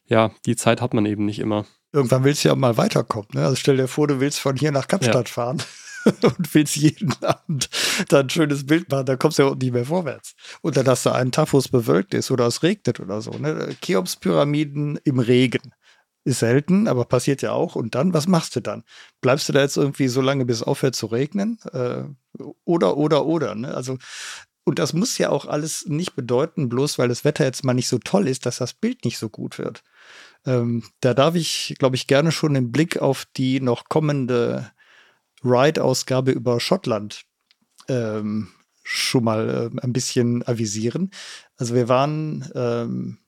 ja, die Zeit hat man eben nicht immer. Irgendwann willst du ja mal weiterkommen. Ne? Also stell dir vor, du willst von hier nach Kapstadt ja. fahren. *laughs* und willst jeden Abend da ein schönes Bild machen, dann kommst du ja nicht mehr vorwärts. Dann hast du einen Tag, wo es bewölkt ist oder es regnet oder so. Ne? Cheops-Pyramiden im Regen. Ist selten, aber passiert ja auch. Und dann, was machst du dann? Bleibst du da jetzt irgendwie so lange, bis es aufhört zu regnen? Äh, oder, oder, oder. Ne? Also, und das muss ja auch alles nicht bedeuten, bloß weil das Wetter jetzt mal nicht so toll ist, dass das Bild nicht so gut wird. Ähm, da darf ich, glaube ich, gerne schon den Blick auf die noch kommende Ride-Ausgabe über Schottland ähm, schon mal äh, ein bisschen avisieren. Also wir waren ähm,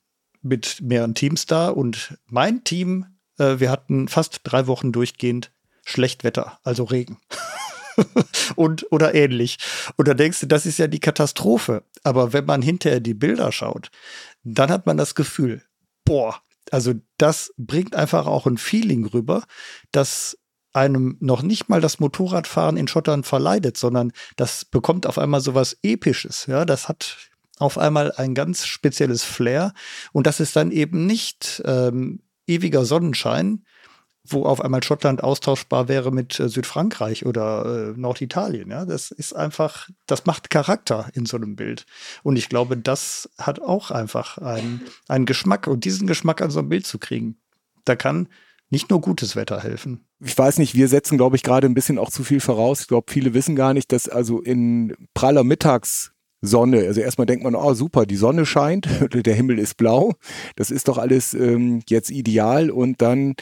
mit mehreren Teams da und mein Team, äh, wir hatten fast drei Wochen durchgehend Schlechtwetter, also Regen. *laughs* und oder ähnlich. Und da denkst du, das ist ja die Katastrophe. Aber wenn man hinterher die Bilder schaut, dann hat man das Gefühl, boah, also das bringt einfach auch ein Feeling rüber, dass einem noch nicht mal das Motorradfahren in Schottland verleidet, sondern das bekommt auf einmal sowas Episches. Ja, das hat auf einmal ein ganz spezielles Flair und das ist dann eben nicht ähm, ewiger Sonnenschein, wo auf einmal Schottland austauschbar wäre mit äh, Südfrankreich oder äh, Norditalien. Ja, das ist einfach, das macht Charakter in so einem Bild. Und ich glaube, das hat auch einfach einen, einen Geschmack. Und diesen Geschmack an so einem Bild zu kriegen, da kann nicht nur gutes Wetter helfen. Ich weiß nicht, wir setzen, glaube ich, gerade ein bisschen auch zu viel voraus. Ich glaube, viele wissen gar nicht, dass also in praller Mittags Sonne. Also erstmal denkt man, oh super, die Sonne scheint, *laughs* der Himmel ist blau. Das ist doch alles ähm, jetzt ideal. Und dann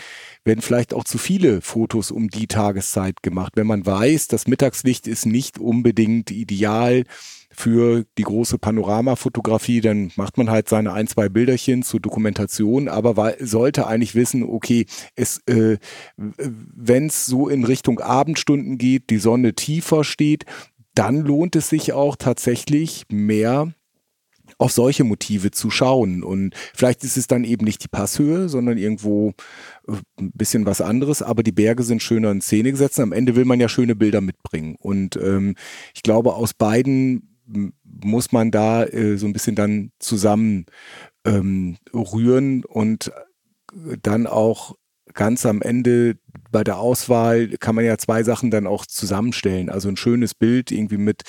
werden vielleicht auch zu viele Fotos um die Tageszeit gemacht. Wenn man weiß, das Mittagslicht ist nicht unbedingt ideal für die große Panoramafotografie, dann macht man halt seine ein, zwei Bilderchen zur Dokumentation, aber sollte eigentlich wissen, okay, es, äh, wenn es so in Richtung Abendstunden geht, die Sonne tiefer steht, dann lohnt es sich auch tatsächlich mehr auf solche Motive zu schauen. Und vielleicht ist es dann eben nicht die Passhöhe, sondern irgendwo äh, ein bisschen was anderes, aber die Berge sind schöner in Szene gesetzt. Am Ende will man ja schöne Bilder mitbringen. Und ähm, ich glaube, aus beiden muss man da äh, so ein bisschen dann zusammen ähm, rühren und dann auch ganz am Ende bei der Auswahl kann man ja zwei Sachen dann auch zusammenstellen. Also ein schönes Bild irgendwie mit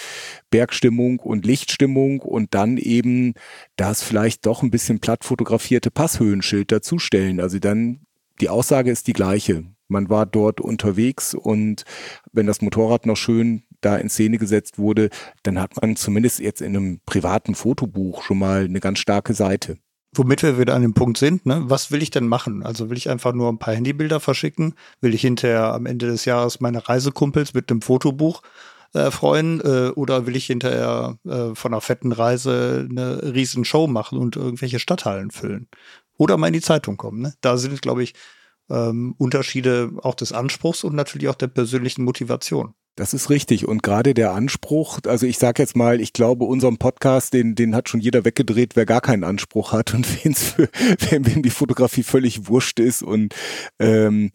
Bergstimmung und Lichtstimmung und dann eben das vielleicht doch ein bisschen platt fotografierte Passhöhenschild dazustellen. Also dann die Aussage ist die gleiche. Man war dort unterwegs und wenn das Motorrad noch schön da in Szene gesetzt wurde, dann hat man zumindest jetzt in einem privaten Fotobuch schon mal eine ganz starke Seite womit wir wieder an dem Punkt sind, ne? was will ich denn machen? Also will ich einfach nur ein paar Handybilder verschicken? Will ich hinterher am Ende des Jahres meine Reisekumpels mit einem Fotobuch äh, freuen? Äh, oder will ich hinterher äh, von einer fetten Reise eine riesen Show machen und irgendwelche Stadthallen füllen? Oder mal in die Zeitung kommen. Ne? Da sind, glaube ich, ähm, Unterschiede auch des Anspruchs und natürlich auch der persönlichen Motivation. Das ist richtig. Und gerade der Anspruch, also ich sage jetzt mal, ich glaube, unserem Podcast, den, den hat schon jeder weggedreht, wer gar keinen Anspruch hat *laughs* und wen's für, wem die Fotografie völlig wurscht ist. Und ähm,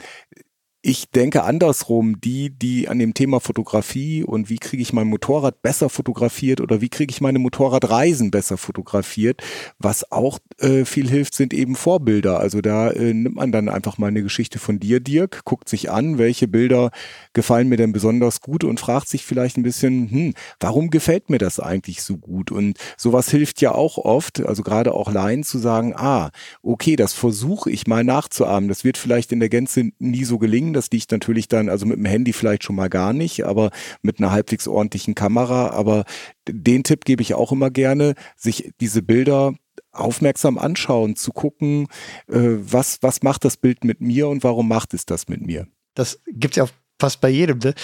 ich denke andersrum, die, die an dem Thema Fotografie und wie kriege ich mein Motorrad besser fotografiert oder wie kriege ich meine Motorradreisen besser fotografiert, was auch äh, viel hilft, sind eben Vorbilder. Also da äh, nimmt man dann einfach mal eine Geschichte von dir, Dirk, guckt sich an, welche Bilder gefallen mir denn besonders gut und fragt sich vielleicht ein bisschen, hm, warum gefällt mir das eigentlich so gut? Und sowas hilft ja auch oft, also gerade auch Laien zu sagen, ah, okay, das versuche ich mal nachzuahmen. Das wird vielleicht in der Gänze nie so gelingen das liegt natürlich dann, also mit dem Handy vielleicht schon mal gar nicht, aber mit einer halbwegs ordentlichen Kamera. Aber den Tipp gebe ich auch immer gerne, sich diese Bilder aufmerksam anschauen, zu gucken, äh, was, was macht das Bild mit mir und warum macht es das mit mir. Das gibt es ja fast bei jedem. Ne?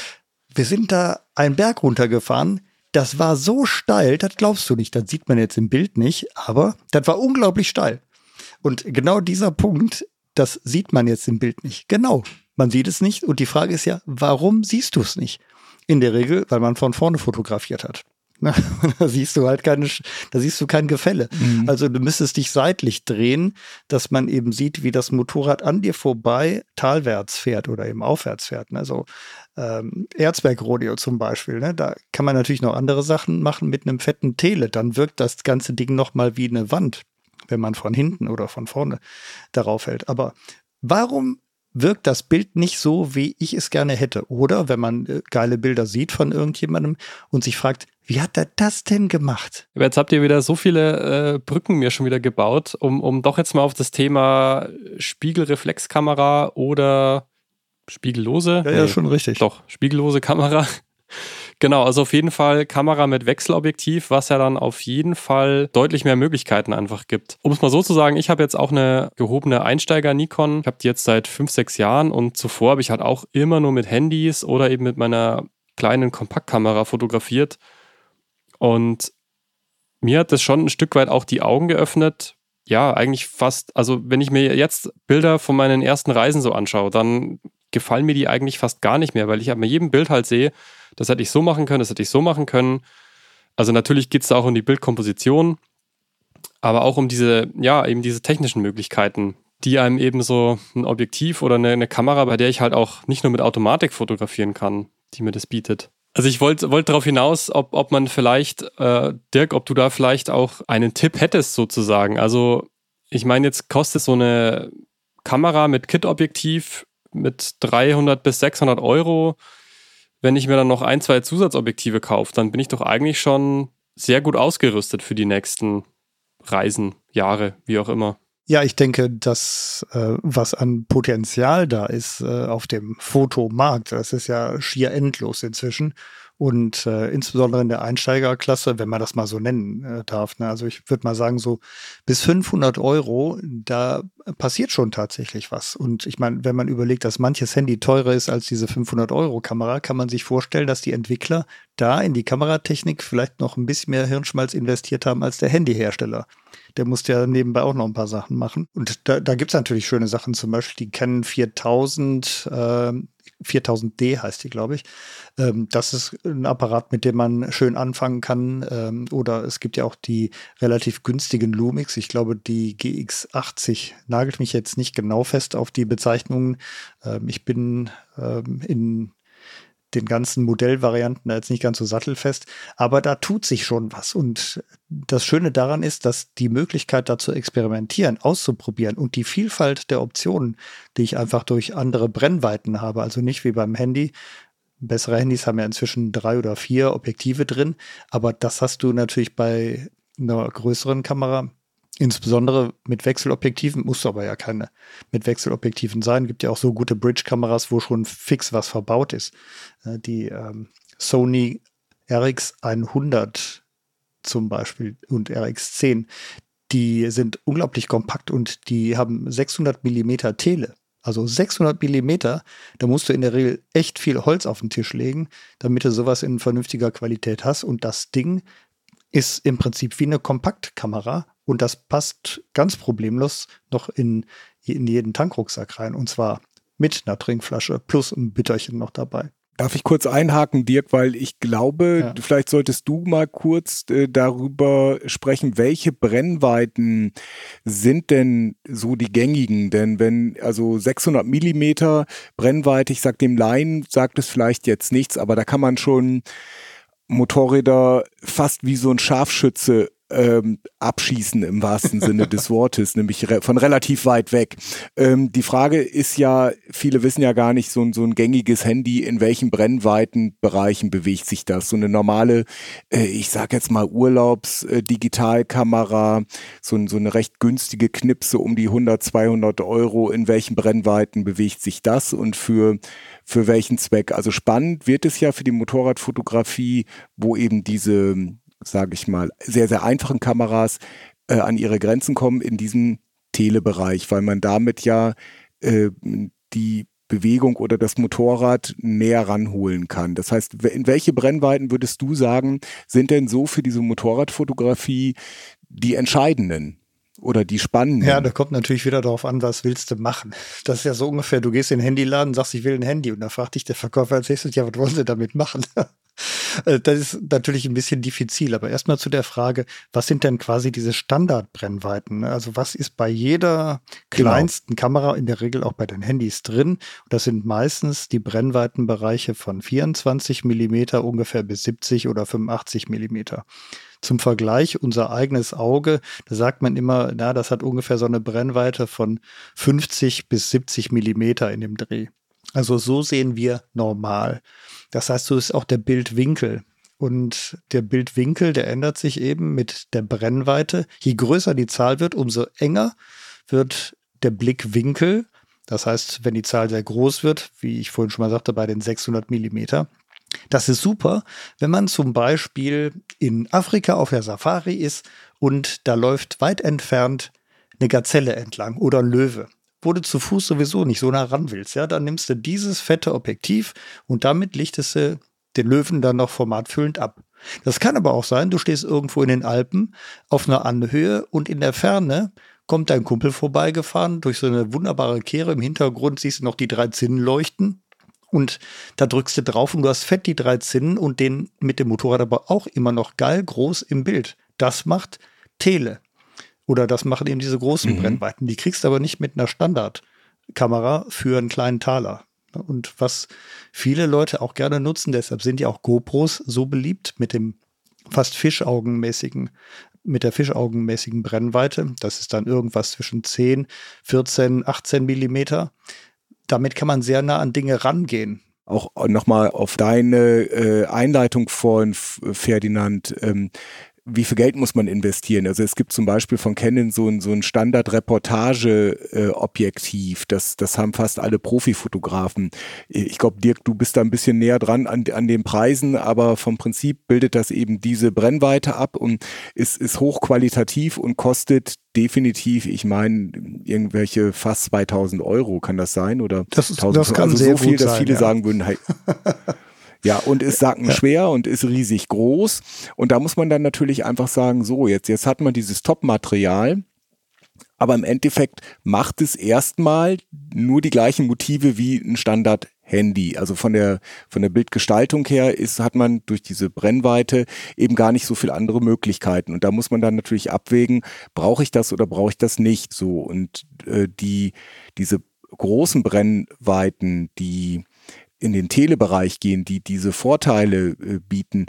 Wir sind da einen Berg runtergefahren, das war so steil, das glaubst du nicht. Das sieht man jetzt im Bild nicht, aber das war unglaublich steil. Und genau dieser Punkt, das sieht man jetzt im Bild nicht. Genau. Man sieht es nicht. Und die Frage ist ja, warum siehst du es nicht? In der Regel, weil man von vorne fotografiert hat. *laughs* da siehst du halt keine, da siehst du kein Gefälle. Mhm. Also du müsstest dich seitlich drehen, dass man eben sieht, wie das Motorrad an dir vorbei talwärts fährt oder eben aufwärts fährt. Also ähm, Erzberg-Rodeo zum Beispiel. Ne? Da kann man natürlich noch andere Sachen machen mit einem fetten Tele. Dann wirkt das ganze Ding noch mal wie eine Wand, wenn man von hinten oder von vorne darauf hält. Aber warum wirkt das Bild nicht so, wie ich es gerne hätte. Oder wenn man äh, geile Bilder sieht von irgendjemandem und sich fragt, wie hat er das denn gemacht? Jetzt habt ihr wieder so viele äh, Brücken mir schon wieder gebaut, um, um doch jetzt mal auf das Thema Spiegelreflexkamera oder spiegellose. Ja, ja, nee, schon richtig. Doch, spiegellose Kamera Genau, also auf jeden Fall Kamera mit Wechselobjektiv, was ja dann auf jeden Fall deutlich mehr Möglichkeiten einfach gibt. Um es mal so zu sagen, ich habe jetzt auch eine gehobene Einsteiger-Nikon. Ich habe die jetzt seit fünf, sechs Jahren und zuvor habe ich halt auch immer nur mit Handys oder eben mit meiner kleinen Kompaktkamera fotografiert. Und mir hat das schon ein Stück weit auch die Augen geöffnet. Ja, eigentlich fast, also wenn ich mir jetzt Bilder von meinen ersten Reisen so anschaue, dann gefallen mir die eigentlich fast gar nicht mehr, weil ich bei jedem Bild halt sehe, das hätte ich so machen können, das hätte ich so machen können. Also natürlich geht es da auch um die Bildkomposition, aber auch um diese, ja, eben diese technischen Möglichkeiten, die einem eben so ein Objektiv oder eine, eine Kamera, bei der ich halt auch nicht nur mit Automatik fotografieren kann, die mir das bietet. Also ich wollte wollt darauf hinaus, ob, ob man vielleicht, äh, Dirk, ob du da vielleicht auch einen Tipp hättest sozusagen. Also ich meine, jetzt kostet so eine Kamera mit Kit-Objektiv mit 300 bis 600 Euro. Wenn ich mir dann noch ein, zwei Zusatzobjektive kaufe, dann bin ich doch eigentlich schon sehr gut ausgerüstet für die nächsten Reisen, Jahre, wie auch immer. Ja, ich denke, dass äh, was an Potenzial da ist äh, auf dem Fotomarkt, das ist ja schier endlos inzwischen. Und äh, insbesondere in der Einsteigerklasse, wenn man das mal so nennen äh, darf. Ne? Also ich würde mal sagen, so bis 500 Euro, da passiert schon tatsächlich was. Und ich meine, wenn man überlegt, dass manches Handy teurer ist als diese 500 Euro Kamera, kann man sich vorstellen, dass die Entwickler da in die Kameratechnik vielleicht noch ein bisschen mehr Hirnschmalz investiert haben als der Handyhersteller. Der musste ja nebenbei auch noch ein paar Sachen machen. Und da, da gibt es natürlich schöne Sachen, zum Beispiel die Canon 4000, äh, 4000D heißt die, glaube ich. Ähm, das ist ein Apparat, mit dem man schön anfangen kann. Ähm, oder es gibt ja auch die relativ günstigen Lumix. Ich glaube, die GX80 nagelt mich jetzt nicht genau fest auf die Bezeichnungen. Ähm, ich bin ähm, in den ganzen Modellvarianten jetzt nicht ganz so sattelfest, aber da tut sich schon was. Und das Schöne daran ist, dass die Möglichkeit da zu experimentieren, auszuprobieren und die Vielfalt der Optionen, die ich einfach durch andere Brennweiten habe, also nicht wie beim Handy. Bessere Handys haben ja inzwischen drei oder vier Objektive drin, aber das hast du natürlich bei einer größeren Kamera Insbesondere mit Wechselobjektiven, muss aber ja keine mit Wechselobjektiven sein. Gibt ja auch so gute Bridge-Kameras, wo schon fix was verbaut ist. Äh, die ähm, Sony RX100 zum Beispiel und RX10, die sind unglaublich kompakt und die haben 600 Millimeter Tele. Also 600 Millimeter, da musst du in der Regel echt viel Holz auf den Tisch legen, damit du sowas in vernünftiger Qualität hast. Und das Ding ist im Prinzip wie eine Kompaktkamera und das passt ganz problemlos noch in, in jeden Tankrucksack rein. Und zwar mit einer Trinkflasche plus ein Bitterchen noch dabei. Darf ich kurz einhaken, Dirk, weil ich glaube, ja. vielleicht solltest du mal kurz äh, darüber sprechen, welche Brennweiten sind denn so die gängigen? Denn wenn, also 600 Millimeter Brennweite, ich sag dem Laien, sagt es vielleicht jetzt nichts, aber da kann man schon Motorräder fast wie so ein Scharfschütze ähm, abschießen im wahrsten Sinne des Wortes, nämlich re von relativ weit weg. Ähm, die Frage ist ja, viele wissen ja gar nicht, so ein, so ein gängiges Handy, in welchen Brennweitenbereichen bewegt sich das? So eine normale, äh, ich sag jetzt mal Urlaubs-Digitalkamera, äh, so, so eine recht günstige Knipse um die 100, 200 Euro, in welchen Brennweiten bewegt sich das und für für welchen Zweck. Also spannend wird es ja für die Motorradfotografie, wo eben diese sage ich mal, sehr, sehr einfachen Kameras äh, an ihre Grenzen kommen in diesem Telebereich, weil man damit ja äh, die Bewegung oder das Motorrad näher ranholen kann. Das heißt, in welche Brennweiten würdest du sagen, sind denn so für diese Motorradfotografie die entscheidenden? oder die spannenden. Ja, da kommt natürlich wieder darauf an, was willst du machen. Das ist ja so ungefähr, du gehst in den Handyladen, sagst, ich will ein Handy und dann fragt dich der Verkäufer als nächstes, ja, was wollen sie damit machen? *laughs* Äh, das ist natürlich ein bisschen diffizil, aber erstmal zu der Frage, was sind denn quasi diese Standardbrennweiten? Also was ist bei jeder genau. kleinsten genau. Kamera in der Regel auch bei den Handys drin? Und das sind meistens die Brennweitenbereiche von 24 Millimeter ungefähr bis 70 oder 85 Millimeter. Zum Vergleich, unser eigenes Auge, da sagt man immer, na, das hat ungefähr so eine Brennweite von 50 bis 70 Millimeter in dem Dreh. Also so sehen wir normal. Das heißt, so ist auch der Bildwinkel. Und der Bildwinkel, der ändert sich eben mit der Brennweite. Je größer die Zahl wird, umso enger wird der Blickwinkel. Das heißt, wenn die Zahl sehr groß wird, wie ich vorhin schon mal sagte, bei den 600 Millimeter, das ist super, wenn man zum Beispiel in Afrika auf der Safari ist und da läuft weit entfernt eine Gazelle entlang oder ein Löwe wo du zu Fuß sowieso nicht so nah ran willst, ja, dann nimmst du dieses fette Objektiv und damit lichtest du den Löwen dann noch formatfüllend ab. Das kann aber auch sein, du stehst irgendwo in den Alpen auf einer Anhöhe und in der Ferne kommt dein Kumpel vorbeigefahren durch so eine wunderbare Kehre. Im Hintergrund siehst du noch die drei Zinnen leuchten. Und da drückst du drauf und du hast fett die drei Zinnen und den mit dem Motorrad aber auch immer noch geil groß im Bild. Das macht Tele. Oder das machen eben diese großen mhm. Brennweiten. Die kriegst du aber nicht mit einer Standardkamera für einen kleinen Taler. Und was viele Leute auch gerne nutzen, deshalb sind ja auch GoPros so beliebt mit dem fast fischaugenmäßigen, mit der fischaugenmäßigen Brennweite. Das ist dann irgendwas zwischen 10, 14, 18 Millimeter. Damit kann man sehr nah an Dinge rangehen. Auch nochmal auf deine äh, Einleitung von Ferdinand. Ähm, wie viel Geld muss man investieren? Also es gibt zum Beispiel von Canon so ein, so ein Standard-Reportage-Objektiv. das, das haben fast alle Profifotografen. Ich glaube, Dirk, du bist da ein bisschen näher dran an, an den Preisen, aber vom Prinzip bildet das eben diese Brennweite ab und ist, ist hochqualitativ und kostet definitiv, ich meine, irgendwelche fast 2000 Euro kann das sein oder das, ist, 1000, das kann also so viel, dass viele ja. sagen würden, hey, *laughs* Ja, und ist sackenschwer ja. und ist riesig groß. Und da muss man dann natürlich einfach sagen, so, jetzt, jetzt hat man dieses Top-Material. Aber im Endeffekt macht es erstmal nur die gleichen Motive wie ein Standard Handy. Also von der, von der Bildgestaltung her ist, hat man durch diese Brennweite eben gar nicht so viele andere Möglichkeiten. Und da muss man dann natürlich abwägen, brauche ich das oder brauche ich das nicht so. Und äh, die, diese großen Brennweiten, die in den Telebereich gehen, die diese Vorteile äh, bieten,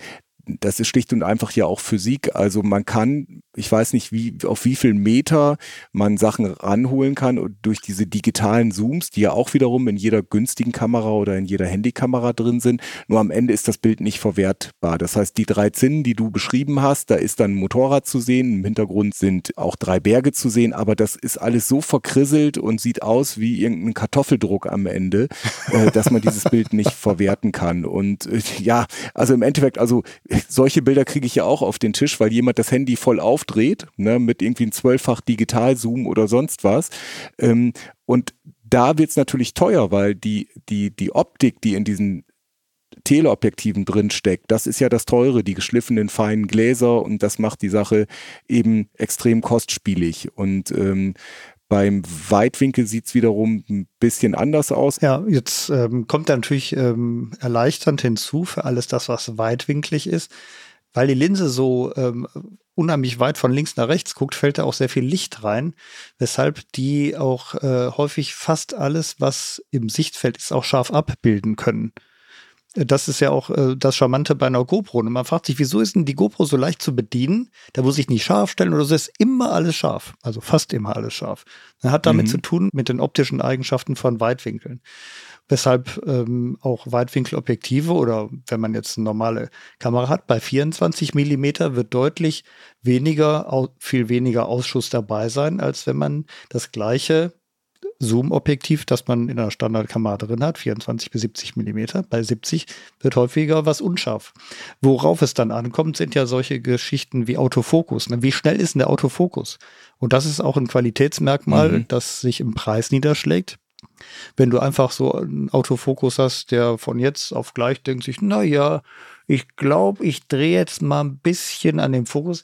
das ist schlicht und einfach ja auch Physik. Also man kann ich weiß nicht, wie, auf wie viel Meter man Sachen ranholen kann und durch diese digitalen Zooms, die ja auch wiederum in jeder günstigen Kamera oder in jeder Handykamera drin sind. Nur am Ende ist das Bild nicht verwertbar. Das heißt, die drei Zinnen, die du beschrieben hast, da ist dann ein Motorrad zu sehen, im Hintergrund sind auch drei Berge zu sehen, aber das ist alles so verkrisselt und sieht aus wie irgendein Kartoffeldruck am Ende, äh, dass man dieses Bild nicht verwerten kann. Und äh, ja, also im Endeffekt, also solche Bilder kriege ich ja auch auf den Tisch, weil jemand das Handy voll auf aufdreht, ne, mit irgendwie einem zwölffach Digitalzoom oder sonst was. Ähm, und da wird es natürlich teuer, weil die, die, die Optik, die in diesen Teleobjektiven drin steckt, das ist ja das teure, die geschliffenen feinen Gläser und das macht die Sache eben extrem kostspielig. Und ähm, beim Weitwinkel sieht es wiederum ein bisschen anders aus. Ja, jetzt ähm, kommt da natürlich ähm, erleichternd hinzu für alles das, was weitwinklig ist, weil die Linse so ähm, unheimlich weit von links nach rechts guckt, fällt da auch sehr viel Licht rein, weshalb die auch äh, häufig fast alles, was im Sichtfeld ist, auch scharf abbilden können. Das ist ja auch äh, das Charmante bei einer GoPro. Und man fragt sich, wieso ist denn die GoPro so leicht zu bedienen? Da muss ich nicht scharf stellen oder so ist immer alles scharf. Also fast immer alles scharf. Das hat damit mhm. zu tun mit den optischen Eigenschaften von Weitwinkeln weshalb ähm, auch Weitwinkelobjektive oder wenn man jetzt eine normale Kamera hat, bei 24 Millimeter wird deutlich weniger, viel weniger Ausschuss dabei sein, als wenn man das gleiche Zoom-Objektiv, das man in einer Standardkamera drin hat, 24 bis 70 Millimeter. Bei 70 wird häufiger was unscharf. Worauf es dann ankommt, sind ja solche Geschichten wie Autofokus. Wie schnell ist denn der Autofokus? Und das ist auch ein Qualitätsmerkmal, mhm. das sich im Preis niederschlägt. Wenn du einfach so einen Autofokus hast, der von jetzt auf gleich denkt sich, na ja, ich glaube, ich drehe jetzt mal ein bisschen an dem Fokus,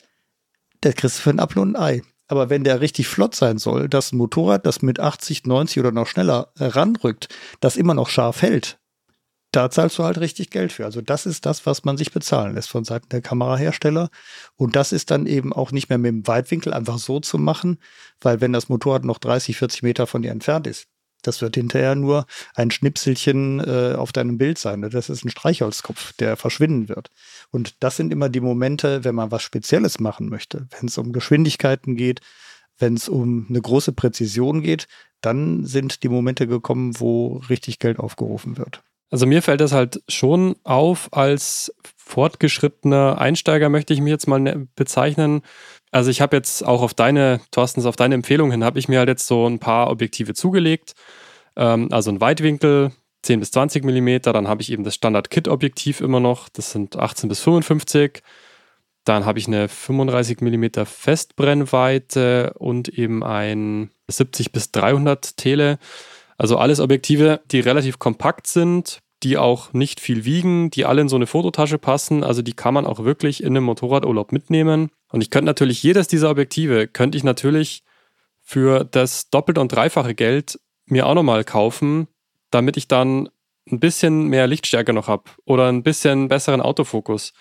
der kriegst du für ein Apfel und ein Ei. Aber wenn der richtig flott sein soll, das Motorrad, das mit 80, 90 oder noch schneller ranrückt, das immer noch scharf hält, da zahlst du halt richtig Geld für. Also das ist das, was man sich bezahlen lässt von Seiten der Kamerahersteller. Und das ist dann eben auch nicht mehr mit dem Weitwinkel einfach so zu machen, weil wenn das Motorrad noch 30, 40 Meter von dir entfernt ist, das wird hinterher nur ein Schnipselchen äh, auf deinem Bild sein. Ne? Das ist ein Streichholzkopf, der verschwinden wird. Und das sind immer die Momente, wenn man was Spezielles machen möchte. Wenn es um Geschwindigkeiten geht, wenn es um eine große Präzision geht, dann sind die Momente gekommen, wo richtig Geld aufgerufen wird. Also mir fällt das halt schon auf als fortgeschrittener Einsteiger, möchte ich mich jetzt mal ne-, bezeichnen. Also ich habe jetzt auch auf deine, Thorstens, auf deine Empfehlung hin, habe ich mir halt jetzt so ein paar Objektive zugelegt. Ähm, also ein Weitwinkel, 10 bis 20 Millimeter. Dann habe ich eben das Standard-Kit-Objektiv immer noch. Das sind 18 bis 55. Dann habe ich eine 35 Millimeter Festbrennweite und eben ein 70 bis 300 Tele. Also alles Objektive, die relativ kompakt sind, die auch nicht viel wiegen, die alle in so eine Fototasche passen. Also die kann man auch wirklich in einem Motorradurlaub mitnehmen. Und ich könnte natürlich jedes dieser Objektive, könnte ich natürlich für das doppelte und dreifache Geld mir auch nochmal kaufen, damit ich dann ein bisschen mehr Lichtstärke noch habe oder ein bisschen besseren Autofokus.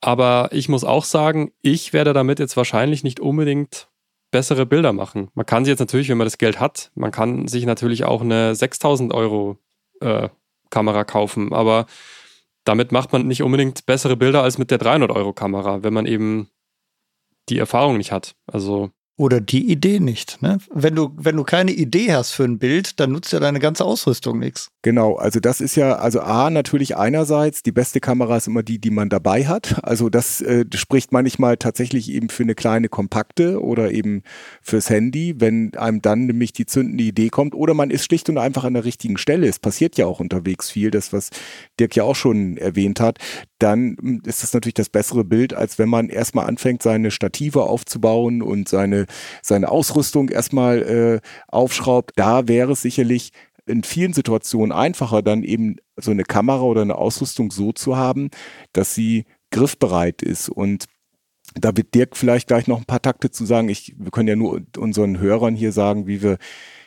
Aber ich muss auch sagen, ich werde damit jetzt wahrscheinlich nicht unbedingt bessere Bilder machen. Man kann sie jetzt natürlich, wenn man das Geld hat, man kann sich natürlich auch eine 6000 Euro äh, Kamera kaufen, aber damit macht man nicht unbedingt bessere Bilder als mit der 300 Euro Kamera, wenn man eben die Erfahrung nicht hat. Also oder die Idee nicht. Ne? Wenn, du, wenn du keine Idee hast für ein Bild, dann nutzt ja deine ganze Ausrüstung nichts. Genau, also das ist ja, also A, natürlich einerseits, die beste Kamera ist immer die, die man dabei hat. Also das äh, spricht manchmal tatsächlich eben für eine kleine kompakte oder eben fürs Handy, wenn einem dann nämlich die zündende Idee kommt. Oder man ist schlicht und einfach an der richtigen Stelle. Es passiert ja auch unterwegs viel, das, was Dirk ja auch schon erwähnt hat. Dann hm, ist das natürlich das bessere Bild, als wenn man erstmal anfängt, seine Stative aufzubauen und seine seine, Ausrüstung erstmal äh, aufschraubt, da wäre es sicherlich in vielen Situationen einfacher, dann eben so eine Kamera oder eine Ausrüstung so zu haben, dass sie griffbereit ist. Und da wird Dirk vielleicht gleich noch ein paar Takte zu sagen. Ich, wir können ja nur unseren Hörern hier sagen, wie wir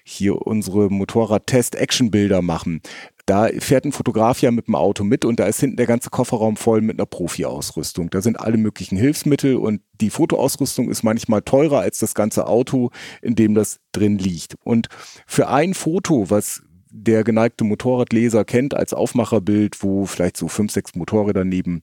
hier unsere Motorrad-Test-Action-Bilder machen. Da fährt ein Fotograf ja mit dem Auto mit und da ist hinten der ganze Kofferraum voll mit einer Profi-Ausrüstung. Da sind alle möglichen Hilfsmittel und die Fotoausrüstung ist manchmal teurer als das ganze Auto, in dem das drin liegt. Und für ein Foto, was der geneigte Motorradleser kennt als Aufmacherbild, wo vielleicht so fünf, sechs Motorräder neben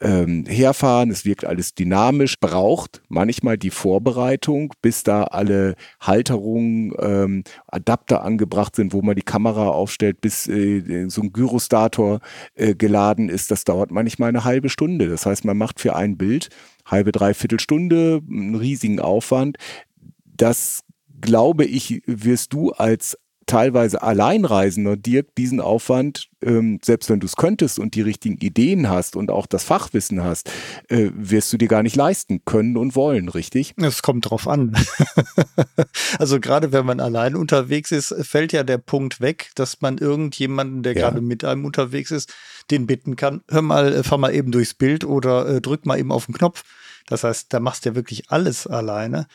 ähm, herfahren, es wirkt alles dynamisch, braucht manchmal die Vorbereitung, bis da alle Halterungen, ähm, Adapter angebracht sind, wo man die Kamera aufstellt, bis äh, so ein Gyrostator äh, geladen ist. Das dauert manchmal eine halbe Stunde. Das heißt, man macht für ein Bild halbe, dreiviertel Stunde, einen riesigen Aufwand. Das glaube ich, wirst du als teilweise Alleinreisender Dirk diesen Aufwand, ähm, selbst wenn du es könntest und die richtigen Ideen hast und auch das Fachwissen hast, äh, wirst du dir gar nicht leisten können und wollen, richtig? Es kommt drauf an. *laughs* also gerade wenn man allein unterwegs ist, fällt ja der Punkt weg, dass man irgendjemanden, der ja. gerade mit einem unterwegs ist, den bitten kann, hör mal, äh, fahr mal eben durchs Bild oder äh, drück mal eben auf den Knopf. Das heißt, da machst du ja wirklich alles alleine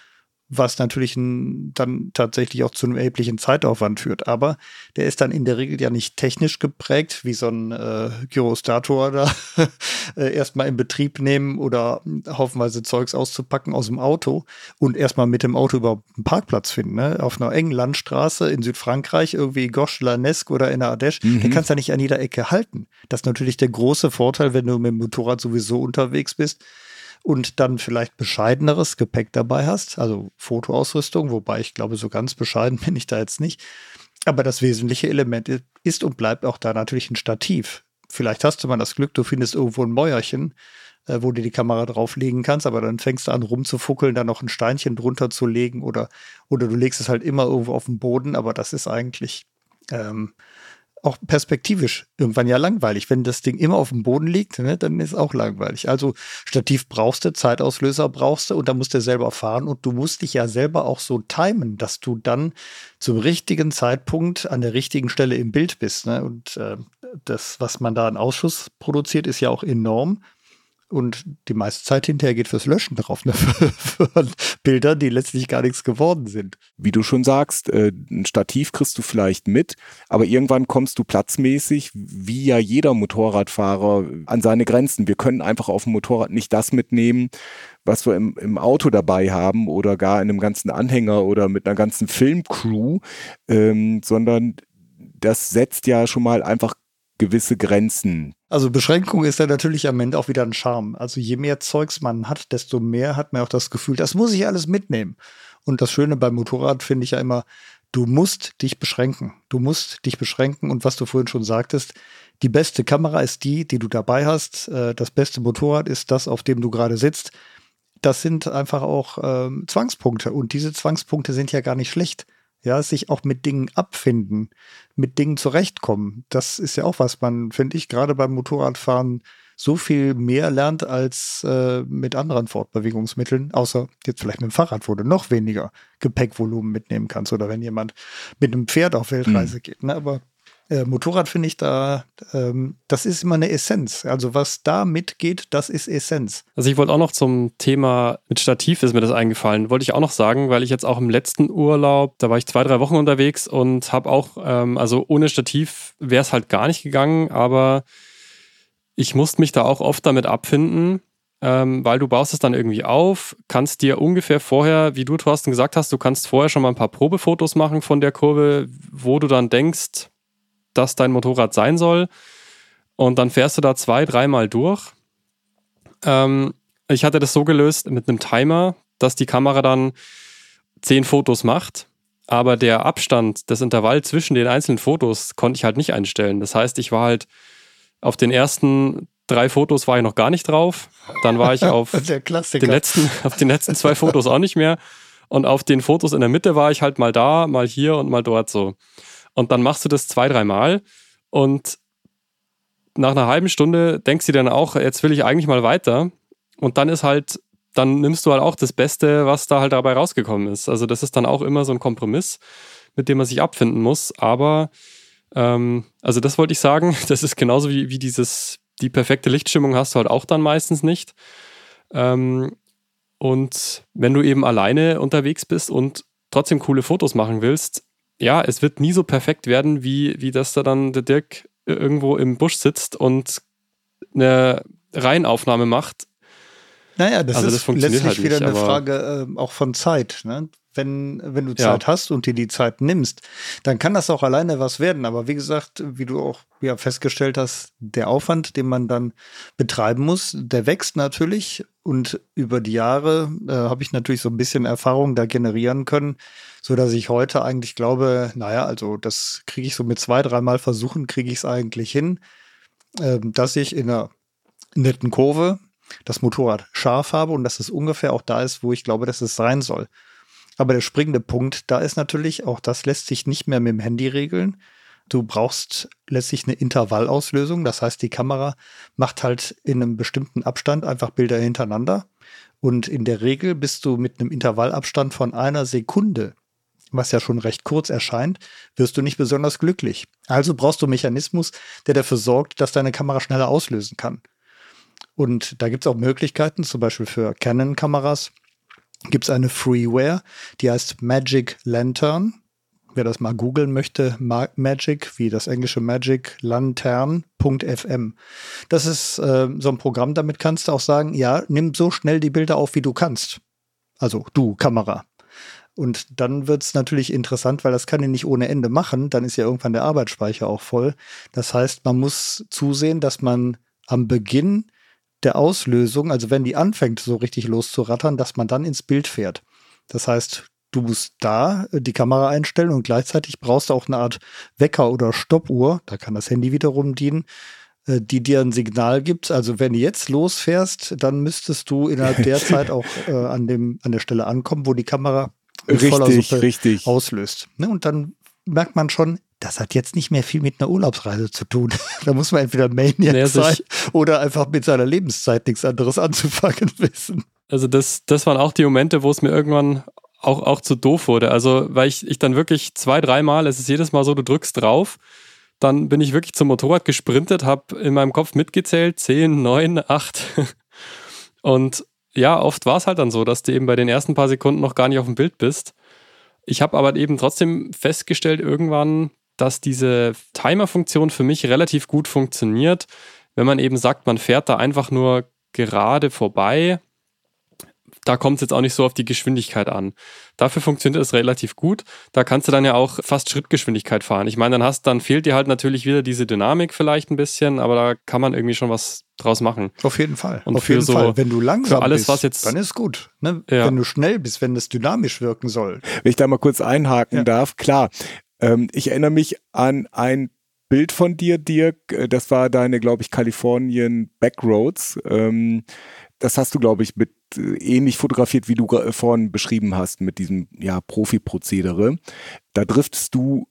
was natürlich dann tatsächlich auch zu einem erheblichen Zeitaufwand führt. Aber der ist dann in der Regel ja nicht technisch geprägt, wie so ein äh, Gyrostator da *laughs* äh, erstmal in Betrieb nehmen oder haufenweise Zeugs auszupacken aus dem Auto und erstmal mit dem Auto überhaupt einen Parkplatz finden. Ne? Auf einer engen Landstraße in Südfrankreich, irgendwie Gosch-Lanesque oder in der Ardèche, mhm. den kannst du ja nicht an jeder Ecke halten. Das ist natürlich der große Vorteil, wenn du mit dem Motorrad sowieso unterwegs bist und dann vielleicht bescheideneres Gepäck dabei hast, also Fotoausrüstung, wobei ich glaube, so ganz bescheiden *laughs* bin ich da jetzt nicht. Aber das wesentliche Element ist und bleibt auch da natürlich ein Stativ. Vielleicht hast du mal das Glück, du findest irgendwo ein Mäuerchen, äh, wo du die Kamera drauflegen kannst, aber dann fängst du an rumzufuckeln, da noch ein Steinchen drunter zu legen oder, oder du legst es halt immer irgendwo auf den Boden, aber das ist eigentlich ähm, auch perspektivisch irgendwann ja langweilig. Wenn das Ding immer auf dem Boden liegt, ne, dann ist es auch langweilig. Also Stativ brauchst du, Zeitauslöser brauchst du und da musst du selber fahren und du musst dich ja selber auch so timen, dass du dann zum richtigen Zeitpunkt an der richtigen Stelle im Bild bist. Ne? Und äh, das, was man da an Ausschuss produziert, ist ja auch enorm. Und die meiste Zeit hinterher geht fürs Löschen drauf, ne? *laughs* für, Bilder, die letztlich gar nichts geworden sind. Wie du schon sagst, äh, ein Stativ kriegst du vielleicht mit, aber irgendwann kommst du platzmäßig, wie ja jeder Motorradfahrer, an seine Grenzen. Wir können einfach auf dem Motorrad nicht das mitnehmen, was wir im, im Auto dabei haben oder gar in einem ganzen Anhänger oder mit einer ganzen Filmcrew, ähm, sondern das setzt ja schon mal einfach gewisse Grenzen. Also Beschränkung ist ja natürlich am Ende auch wieder ein Charme. Also je mehr Zeugs man hat, desto mehr hat man auch das Gefühl, das muss ich alles mitnehmen. Und das Schöne beim Motorrad finde ich ja immer, du musst dich beschränken. Du musst dich beschränken und was du vorhin schon sagtest, die beste Kamera ist die, die du dabei hast. Äh, das beste Motorrad ist das, auf dem du gerade sitzt. Das sind einfach auch ähm, Zwangspunkte und diese Zwangspunkte sind ja gar nicht schlecht ja, sich auch mit Dingen abfinden, mit Dingen zurechtkommen. Das ist ja auch was man, finde ich, gerade beim Motorradfahren so viel mehr lernt als äh, mit anderen Fortbewegungsmitteln, außer jetzt vielleicht mit dem Fahrrad, wo du noch weniger Gepäckvolumen mitnehmen kannst oder wenn jemand mit einem Pferd auf Weltreise mhm. geht. Ne? Aber äh, Motorrad finde ich da, ähm, das ist immer eine Essenz. Also was da mitgeht, das ist Essenz. Also ich wollte auch noch zum Thema mit Stativ ist mir das eingefallen. Wollte ich auch noch sagen, weil ich jetzt auch im letzten Urlaub, da war ich zwei, drei Wochen unterwegs und habe auch, ähm, also ohne Stativ wäre es halt gar nicht gegangen, aber ich musste mich da auch oft damit abfinden, ähm, weil du baust es dann irgendwie auf, kannst dir ungefähr vorher, wie du Thorsten gesagt hast, du kannst vorher schon mal ein paar Probefotos machen von der Kurve, wo du dann denkst, dass dein Motorrad sein soll. Und dann fährst du da zwei, dreimal durch. Ähm, ich hatte das so gelöst mit einem Timer, dass die Kamera dann zehn Fotos macht. Aber der Abstand, das Intervall zwischen den einzelnen Fotos konnte ich halt nicht einstellen. Das heißt, ich war halt auf den ersten drei Fotos war ich noch gar nicht drauf. Dann war ich *laughs* auf, den letzten, auf den letzten zwei Fotos auch nicht mehr. Und auf den Fotos in der Mitte war ich halt mal da, mal hier und mal dort so. Und dann machst du das zwei, dreimal und nach einer halben Stunde denkst du dann auch, jetzt will ich eigentlich mal weiter. Und dann ist halt, dann nimmst du halt auch das Beste, was da halt dabei rausgekommen ist. Also das ist dann auch immer so ein Kompromiss, mit dem man sich abfinden muss. Aber ähm, also das wollte ich sagen, *laughs* das ist genauso wie, wie dieses, die perfekte Lichtstimmung hast du halt auch dann meistens nicht. Ähm, und wenn du eben alleine unterwegs bist und trotzdem coole Fotos machen willst, ja, es wird nie so perfekt werden, wie, wie das da dann der Dirk irgendwo im Busch sitzt und eine Reihenaufnahme macht. Naja, das also, ist das letztlich halt wieder nicht, eine Frage äh, auch von Zeit. Ne? Wenn, wenn du Zeit ja. hast und dir die Zeit nimmst, dann kann das auch alleine was werden. Aber wie gesagt, wie du auch ja, festgestellt hast, der Aufwand, den man dann betreiben muss, der wächst natürlich. Und über die Jahre äh, habe ich natürlich so ein bisschen Erfahrung da generieren können, so dass ich heute eigentlich glaube, naja, also das kriege ich so mit zwei, dreimal versuchen, kriege ich es eigentlich hin, äh, dass ich in einer netten Kurve das Motorrad scharf habe und dass es ungefähr auch da ist, wo ich glaube, dass es sein soll. Aber der springende Punkt da ist natürlich, auch das lässt sich nicht mehr mit dem Handy regeln. Du brauchst letztlich eine Intervallauslösung. Das heißt, die Kamera macht halt in einem bestimmten Abstand einfach Bilder hintereinander. Und in der Regel bist du mit einem Intervallabstand von einer Sekunde was ja schon recht kurz erscheint, wirst du nicht besonders glücklich. Also brauchst du einen Mechanismus, der dafür sorgt, dass deine Kamera schneller auslösen kann. Und da gibt es auch Möglichkeiten, zum Beispiel für Canon-Kameras gibt es eine Freeware, die heißt Magic Lantern. Wer das mal googeln möchte, Magic, wie das englische Magic, Lantern.fm. Das ist äh, so ein Programm, damit kannst du auch sagen, ja, nimm so schnell die Bilder auf, wie du kannst. Also du, Kamera. Und dann wird es natürlich interessant, weil das kann ich nicht ohne Ende machen. Dann ist ja irgendwann der Arbeitsspeicher auch voll. Das heißt, man muss zusehen, dass man am Beginn der Auslösung, also wenn die anfängt so richtig loszurattern, dass man dann ins Bild fährt. Das heißt, du musst da die Kamera einstellen und gleichzeitig brauchst du auch eine Art Wecker oder Stoppuhr, da kann das Handy wiederum dienen, äh, die dir ein Signal gibt. Also wenn du jetzt losfährst, dann müsstest du innerhalb der *laughs* Zeit auch äh, an, dem, an der Stelle ankommen, wo die Kamera richtig, richtig. auslöst. Ne? Und dann merkt man schon, das hat jetzt nicht mehr viel mit einer Urlaubsreise zu tun. *laughs* da muss man entweder Maniac naja, sein oder einfach mit seiner Lebenszeit nichts anderes anzufangen *laughs* wissen. Also das, das waren auch die Momente, wo es mir irgendwann auch, auch zu doof wurde. Also weil ich, ich dann wirklich zwei, dreimal, es ist jedes Mal so, du drückst drauf, dann bin ich wirklich zum Motorrad gesprintet, habe in meinem Kopf mitgezählt, zehn, neun, acht. *laughs* Und ja, oft war es halt dann so, dass du eben bei den ersten paar Sekunden noch gar nicht auf dem Bild bist. Ich habe aber eben trotzdem festgestellt irgendwann, dass diese Timer-Funktion für mich relativ gut funktioniert, wenn man eben sagt, man fährt da einfach nur gerade vorbei da kommt es jetzt auch nicht so auf die Geschwindigkeit an. Dafür funktioniert es relativ gut. Da kannst du dann ja auch fast Schrittgeschwindigkeit fahren. Ich meine, dann hast, dann fehlt dir halt natürlich wieder diese Dynamik vielleicht ein bisschen, aber da kann man irgendwie schon was draus machen. Auf jeden Fall. Und auf jeden so, Fall. Wenn du langsam alles, bist, was jetzt, dann ist gut. Ne? Ja. Wenn du schnell bist, wenn es dynamisch wirken soll. Wenn ich da mal kurz einhaken ja. darf, klar. Ähm, ich erinnere mich an ein Bild von dir, Dirk. Das war deine, glaube ich, Kalifornien Backroads. Ähm, das hast du, glaube ich, mit äh, ähnlich fotografiert, wie du vorhin beschrieben hast, mit diesem ja, Profi-Prozedere. Da driftest du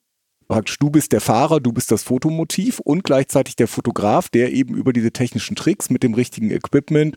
praktisch, du bist der Fahrer, du bist das Fotomotiv und gleichzeitig der Fotograf, der eben über diese technischen Tricks mit dem richtigen Equipment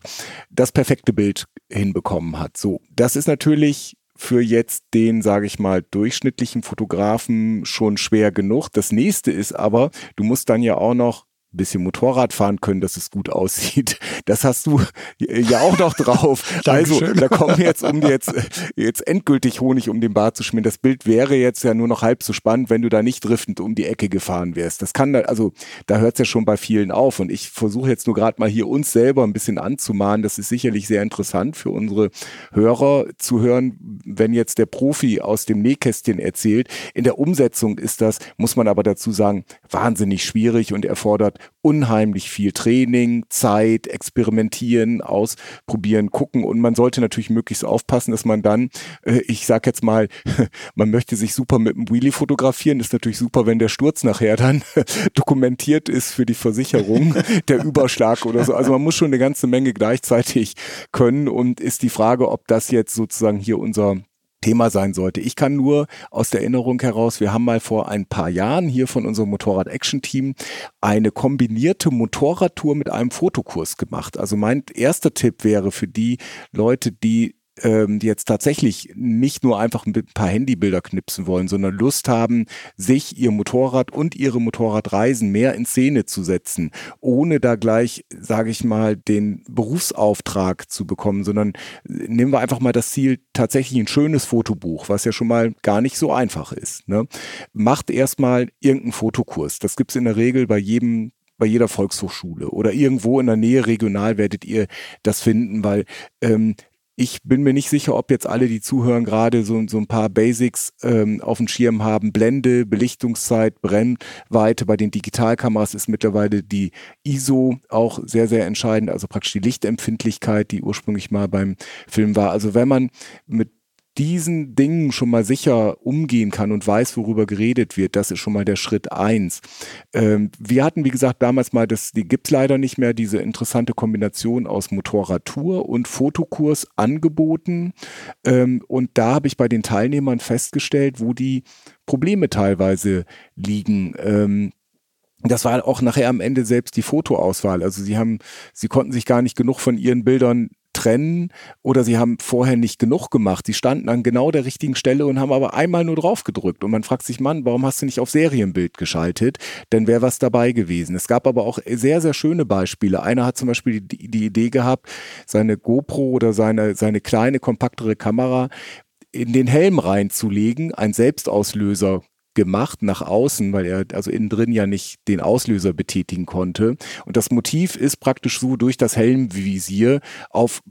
das perfekte Bild hinbekommen hat. So, das ist natürlich für jetzt den, sage ich mal, durchschnittlichen Fotografen schon schwer genug. Das nächste ist aber, du musst dann ja auch noch bisschen Motorrad fahren können, dass es gut aussieht. Das hast du ja auch noch drauf. *laughs* also, da kommen jetzt, um jetzt, jetzt endgültig Honig um den Bart zu schmieren. Das Bild wäre jetzt ja nur noch halb so spannend, wenn du da nicht driftend um die Ecke gefahren wärst. Das kann da, also, da hört es ja schon bei vielen auf. Und ich versuche jetzt nur gerade mal hier uns selber ein bisschen anzumahnen. Das ist sicherlich sehr interessant für unsere Hörer zu hören, wenn jetzt der Profi aus dem Nähkästchen erzählt. In der Umsetzung ist das, muss man aber dazu sagen, wahnsinnig schwierig und erfordert unheimlich viel Training, Zeit, experimentieren, ausprobieren, gucken. Und man sollte natürlich möglichst aufpassen, dass man dann, äh, ich sag jetzt mal, *laughs* man möchte sich super mit dem Wheelie fotografieren, ist natürlich super, wenn der Sturz nachher dann *laughs* dokumentiert ist für die Versicherung, *laughs* der Überschlag oder so. Also man muss schon eine ganze Menge gleichzeitig können. Und ist die Frage, ob das jetzt sozusagen hier unser Thema sein sollte. Ich kann nur aus der Erinnerung heraus, wir haben mal vor ein paar Jahren hier von unserem Motorrad-Action-Team eine kombinierte Motorradtour mit einem Fotokurs gemacht. Also mein erster Tipp wäre für die Leute, die ähm, jetzt tatsächlich nicht nur einfach ein paar Handybilder knipsen wollen, sondern Lust haben, sich ihr Motorrad und ihre Motorradreisen mehr in Szene zu setzen, ohne da gleich, sage ich mal, den Berufsauftrag zu bekommen, sondern nehmen wir einfach mal das Ziel, tatsächlich ein schönes Fotobuch, was ja schon mal gar nicht so einfach ist. Ne? Macht erstmal irgendeinen Fotokurs. Das gibt's in der Regel bei jedem bei jeder Volkshochschule oder irgendwo in der Nähe regional werdet ihr das finden, weil ähm, ich bin mir nicht sicher, ob jetzt alle, die zuhören, gerade so, so ein paar Basics ähm, auf dem Schirm haben. Blende, Belichtungszeit, Brennweite. Bei den Digitalkameras ist mittlerweile die ISO auch sehr, sehr entscheidend. Also praktisch die Lichtempfindlichkeit, die ursprünglich mal beim Film war. Also wenn man mit diesen Dingen schon mal sicher umgehen kann und weiß, worüber geredet wird, das ist schon mal der Schritt eins. Ähm, wir hatten, wie gesagt, damals mal, das, die gibt's leider nicht mehr, diese interessante Kombination aus Motorradtour und Fotokurs angeboten. Ähm, und da habe ich bei den Teilnehmern festgestellt, wo die Probleme teilweise liegen. Ähm, das war auch nachher am Ende selbst die Fotoauswahl. Also sie haben, sie konnten sich gar nicht genug von ihren Bildern trennen oder sie haben vorher nicht genug gemacht. Sie standen an genau der richtigen Stelle und haben aber einmal nur drauf gedrückt. Und man fragt sich, Mann, warum hast du nicht auf Serienbild geschaltet? Denn wäre was dabei gewesen. Es gab aber auch sehr, sehr schöne Beispiele. Einer hat zum Beispiel die, die Idee gehabt, seine GoPro oder seine, seine kleine, kompaktere Kamera in den Helm reinzulegen, ein Selbstauslöser gemacht nach außen, weil er also innen drin ja nicht den Auslöser betätigen konnte. Und das Motiv ist praktisch so durch das Helmvisier auf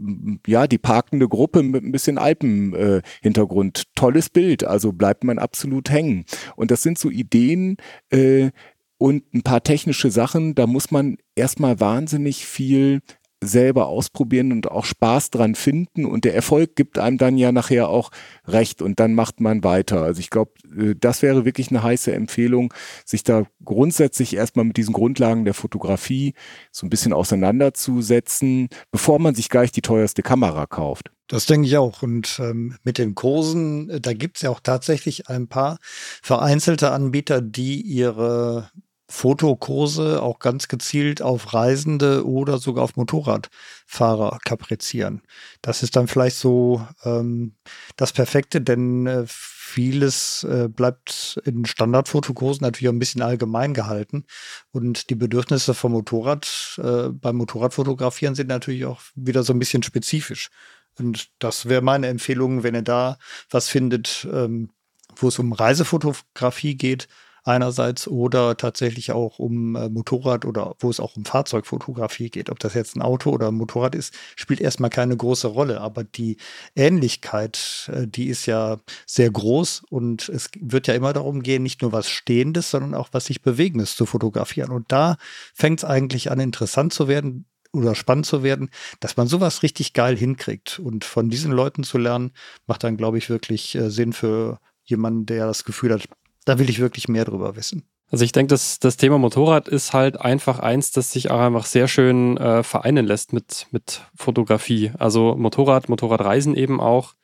ja die parkende Gruppe mit ein bisschen Alpenhintergrund. Äh, Tolles Bild, also bleibt man absolut hängen. Und das sind so Ideen, äh, und ein paar technische Sachen, da muss man erstmal wahnsinnig viel selber ausprobieren und auch Spaß dran finden und der Erfolg gibt einem dann ja nachher auch recht und dann macht man weiter. Also ich glaube, äh, das wäre wirklich eine heiße Empfehlung, sich da grundsätzlich erstmal mit diesen Grundlagen der Fotografie so ein bisschen auseinanderzusetzen, bevor man sich gleich die teuerste Kamera kauft. Das denke ich auch. Und ähm, mit den Kursen, äh, da gibt es ja auch tatsächlich ein paar vereinzelte Anbieter, die ihre Fotokurse auch ganz gezielt auf Reisende oder sogar auf Motorradfahrer kaprizieren. Das ist dann vielleicht so ähm, das Perfekte, denn äh, vieles äh, bleibt in Standardfotokursen natürlich ein bisschen allgemein gehalten. Und die Bedürfnisse vom Motorrad, äh, beim Motorradfotografieren sind natürlich auch wieder so ein bisschen spezifisch. Und das wäre meine Empfehlung, wenn ihr da was findet, ähm, wo es um Reisefotografie geht, einerseits oder tatsächlich auch um äh, Motorrad oder wo es auch um Fahrzeugfotografie geht. Ob das jetzt ein Auto oder ein Motorrad ist, spielt erstmal keine große Rolle. Aber die Ähnlichkeit, äh, die ist ja sehr groß und es wird ja immer darum gehen, nicht nur was Stehendes, sondern auch was sich Bewegendes zu fotografieren. Und da fängt es eigentlich an, interessant zu werden, oder spannend zu werden, dass man sowas richtig geil hinkriegt. Und von diesen Leuten zu lernen, macht dann, glaube ich, wirklich äh, Sinn für jemanden, der das Gefühl hat, da will ich wirklich mehr drüber wissen. Also ich denke, das, das Thema Motorrad ist halt einfach eins, das sich auch einfach sehr schön äh, vereinen lässt mit, mit Fotografie. Also Motorrad, Motorradreisen eben auch.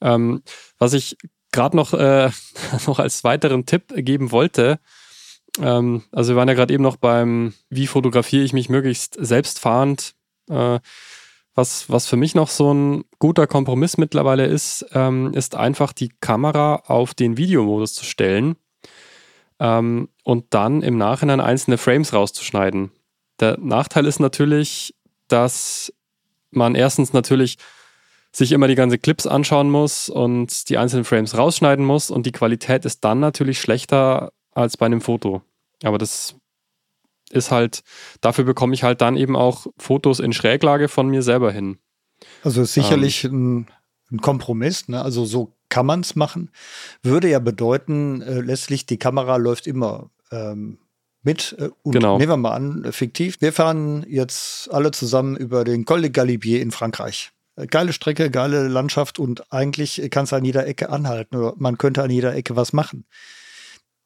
Ähm, was ich gerade noch, äh, *laughs* noch als weiteren Tipp geben wollte, ähm, also wir waren ja gerade eben noch beim, wie fotografiere ich mich möglichst selbstfahrend. Äh, was, was für mich noch so ein guter Kompromiss mittlerweile ist, ähm, ist einfach die Kamera auf den Videomodus zu stellen. Ähm, und dann im Nachhinein einzelne Frames rauszuschneiden. Der Nachteil ist natürlich, dass man erstens natürlich sich immer die ganze Clips anschauen muss und die einzelnen Frames rausschneiden muss und die Qualität ist dann natürlich schlechter als bei einem Foto. Aber das ist halt, dafür bekomme ich halt dann eben auch Fotos in Schräglage von mir selber hin. Also sicherlich ähm, ein, ein, Kompromiss, ne? Also so kann man es machen. Würde ja bedeuten, äh, letztlich die Kamera läuft immer ähm, mit. Äh, und genau. nehmen wir mal an, äh, fiktiv. Wir fahren jetzt alle zusammen über den Col de Galibier in Frankreich. Äh, geile Strecke, geile Landschaft und eigentlich kannst du an jeder Ecke anhalten oder man könnte an jeder Ecke was machen.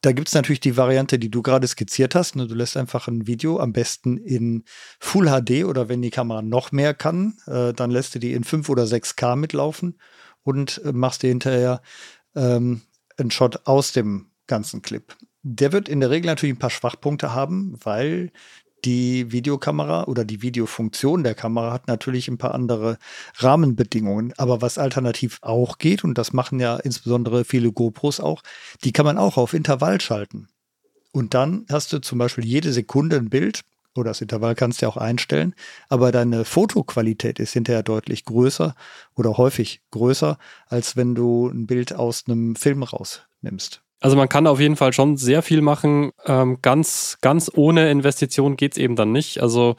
Da gibt es natürlich die Variante, die du gerade skizziert hast. Ne? Du lässt einfach ein Video am besten in Full HD oder wenn die Kamera noch mehr kann, äh, dann lässt du die in 5 oder 6K mitlaufen und äh, machst dir hinterher ähm, einen Shot aus dem ganzen Clip. Der wird in der Regel natürlich ein paar Schwachpunkte haben, weil die Videokamera oder die Videofunktion der Kamera hat natürlich ein paar andere Rahmenbedingungen. Aber was alternativ auch geht, und das machen ja insbesondere viele GoPros auch, die kann man auch auf Intervall schalten. Und dann hast du zum Beispiel jede Sekunde ein Bild, oder das Intervall kannst du ja auch einstellen, aber deine Fotoqualität ist hinterher deutlich größer oder häufig größer, als wenn du ein Bild aus einem Film rausnimmst. Also man kann auf jeden Fall schon sehr viel machen. Ähm, ganz, ganz ohne Investition geht es eben dann nicht. Also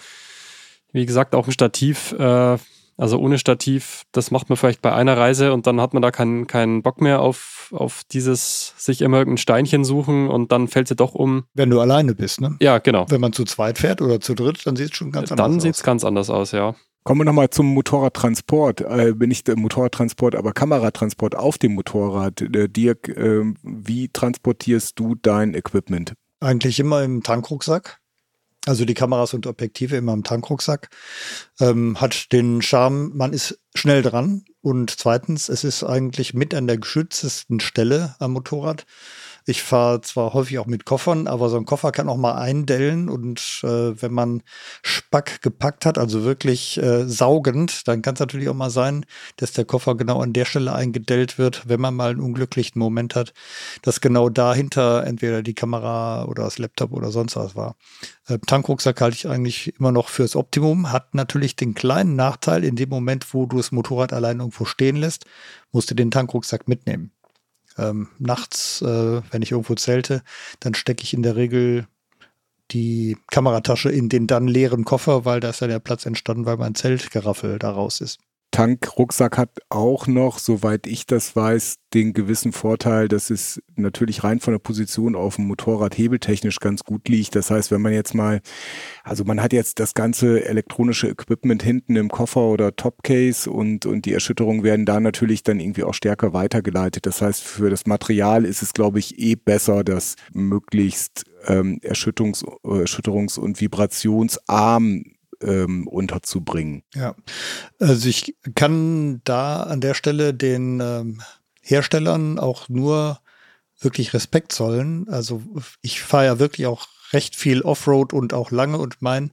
wie gesagt, auch ein Stativ, äh, also ohne Stativ, das macht man vielleicht bei einer Reise und dann hat man da keinen keinen Bock mehr auf, auf dieses sich immer irgendein Steinchen suchen und dann fällt sie doch um. Wenn du alleine bist, ne? Ja, genau. Wenn man zu zweit fährt oder zu dritt, dann sieht es schon ganz anders aus. Dann sieht es ganz anders aus, ja. Kommen wir nochmal zum Motorradtransport. Äh, bin ich der Motorradtransport, aber Kameratransport auf dem Motorrad. Äh, Dirk, äh, wie transportierst du dein Equipment? Eigentlich immer im Tankrucksack. Also die Kameras und Objektive immer im Tankrucksack. Ähm, hat den Charme, man ist schnell dran. Und zweitens, es ist eigentlich mit an der geschütztesten Stelle am Motorrad. Ich fahre zwar häufig auch mit Koffern, aber so ein Koffer kann auch mal eindellen und äh, wenn man Spack gepackt hat, also wirklich äh, saugend, dann kann es natürlich auch mal sein, dass der Koffer genau an der Stelle eingedellt wird, wenn man mal einen unglücklichen Moment hat, dass genau dahinter entweder die Kamera oder das Laptop oder sonst was war. Äh, Tankrucksack halte ich eigentlich immer noch fürs Optimum, hat natürlich den kleinen Nachteil, in dem Moment, wo du das Motorrad allein irgendwo stehen lässt, musst du den Tankrucksack mitnehmen ähm, nachts, äh, wenn ich irgendwo zelte, dann stecke ich in der Regel die Kameratasche in den dann leeren Koffer, weil da ist ja der Platz entstanden, weil mein Zeltgeraffel da raus ist. Tankrucksack hat auch noch, soweit ich das weiß, den gewissen Vorteil, dass es natürlich rein von der Position auf dem Motorrad hebeltechnisch ganz gut liegt. Das heißt, wenn man jetzt mal, also man hat jetzt das ganze elektronische Equipment hinten im Koffer oder Topcase und, und die Erschütterungen werden da natürlich dann irgendwie auch stärker weitergeleitet. Das heißt, für das Material ist es, glaube ich, eh besser, das möglichst ähm, Erschütterungs-, Erschütterungs und vibrationsarm ähm, unterzubringen. Ja, also ich kann da an der Stelle den ähm, Herstellern auch nur wirklich Respekt zollen. Also ich fahre ja wirklich auch recht viel Offroad und auch lange und mein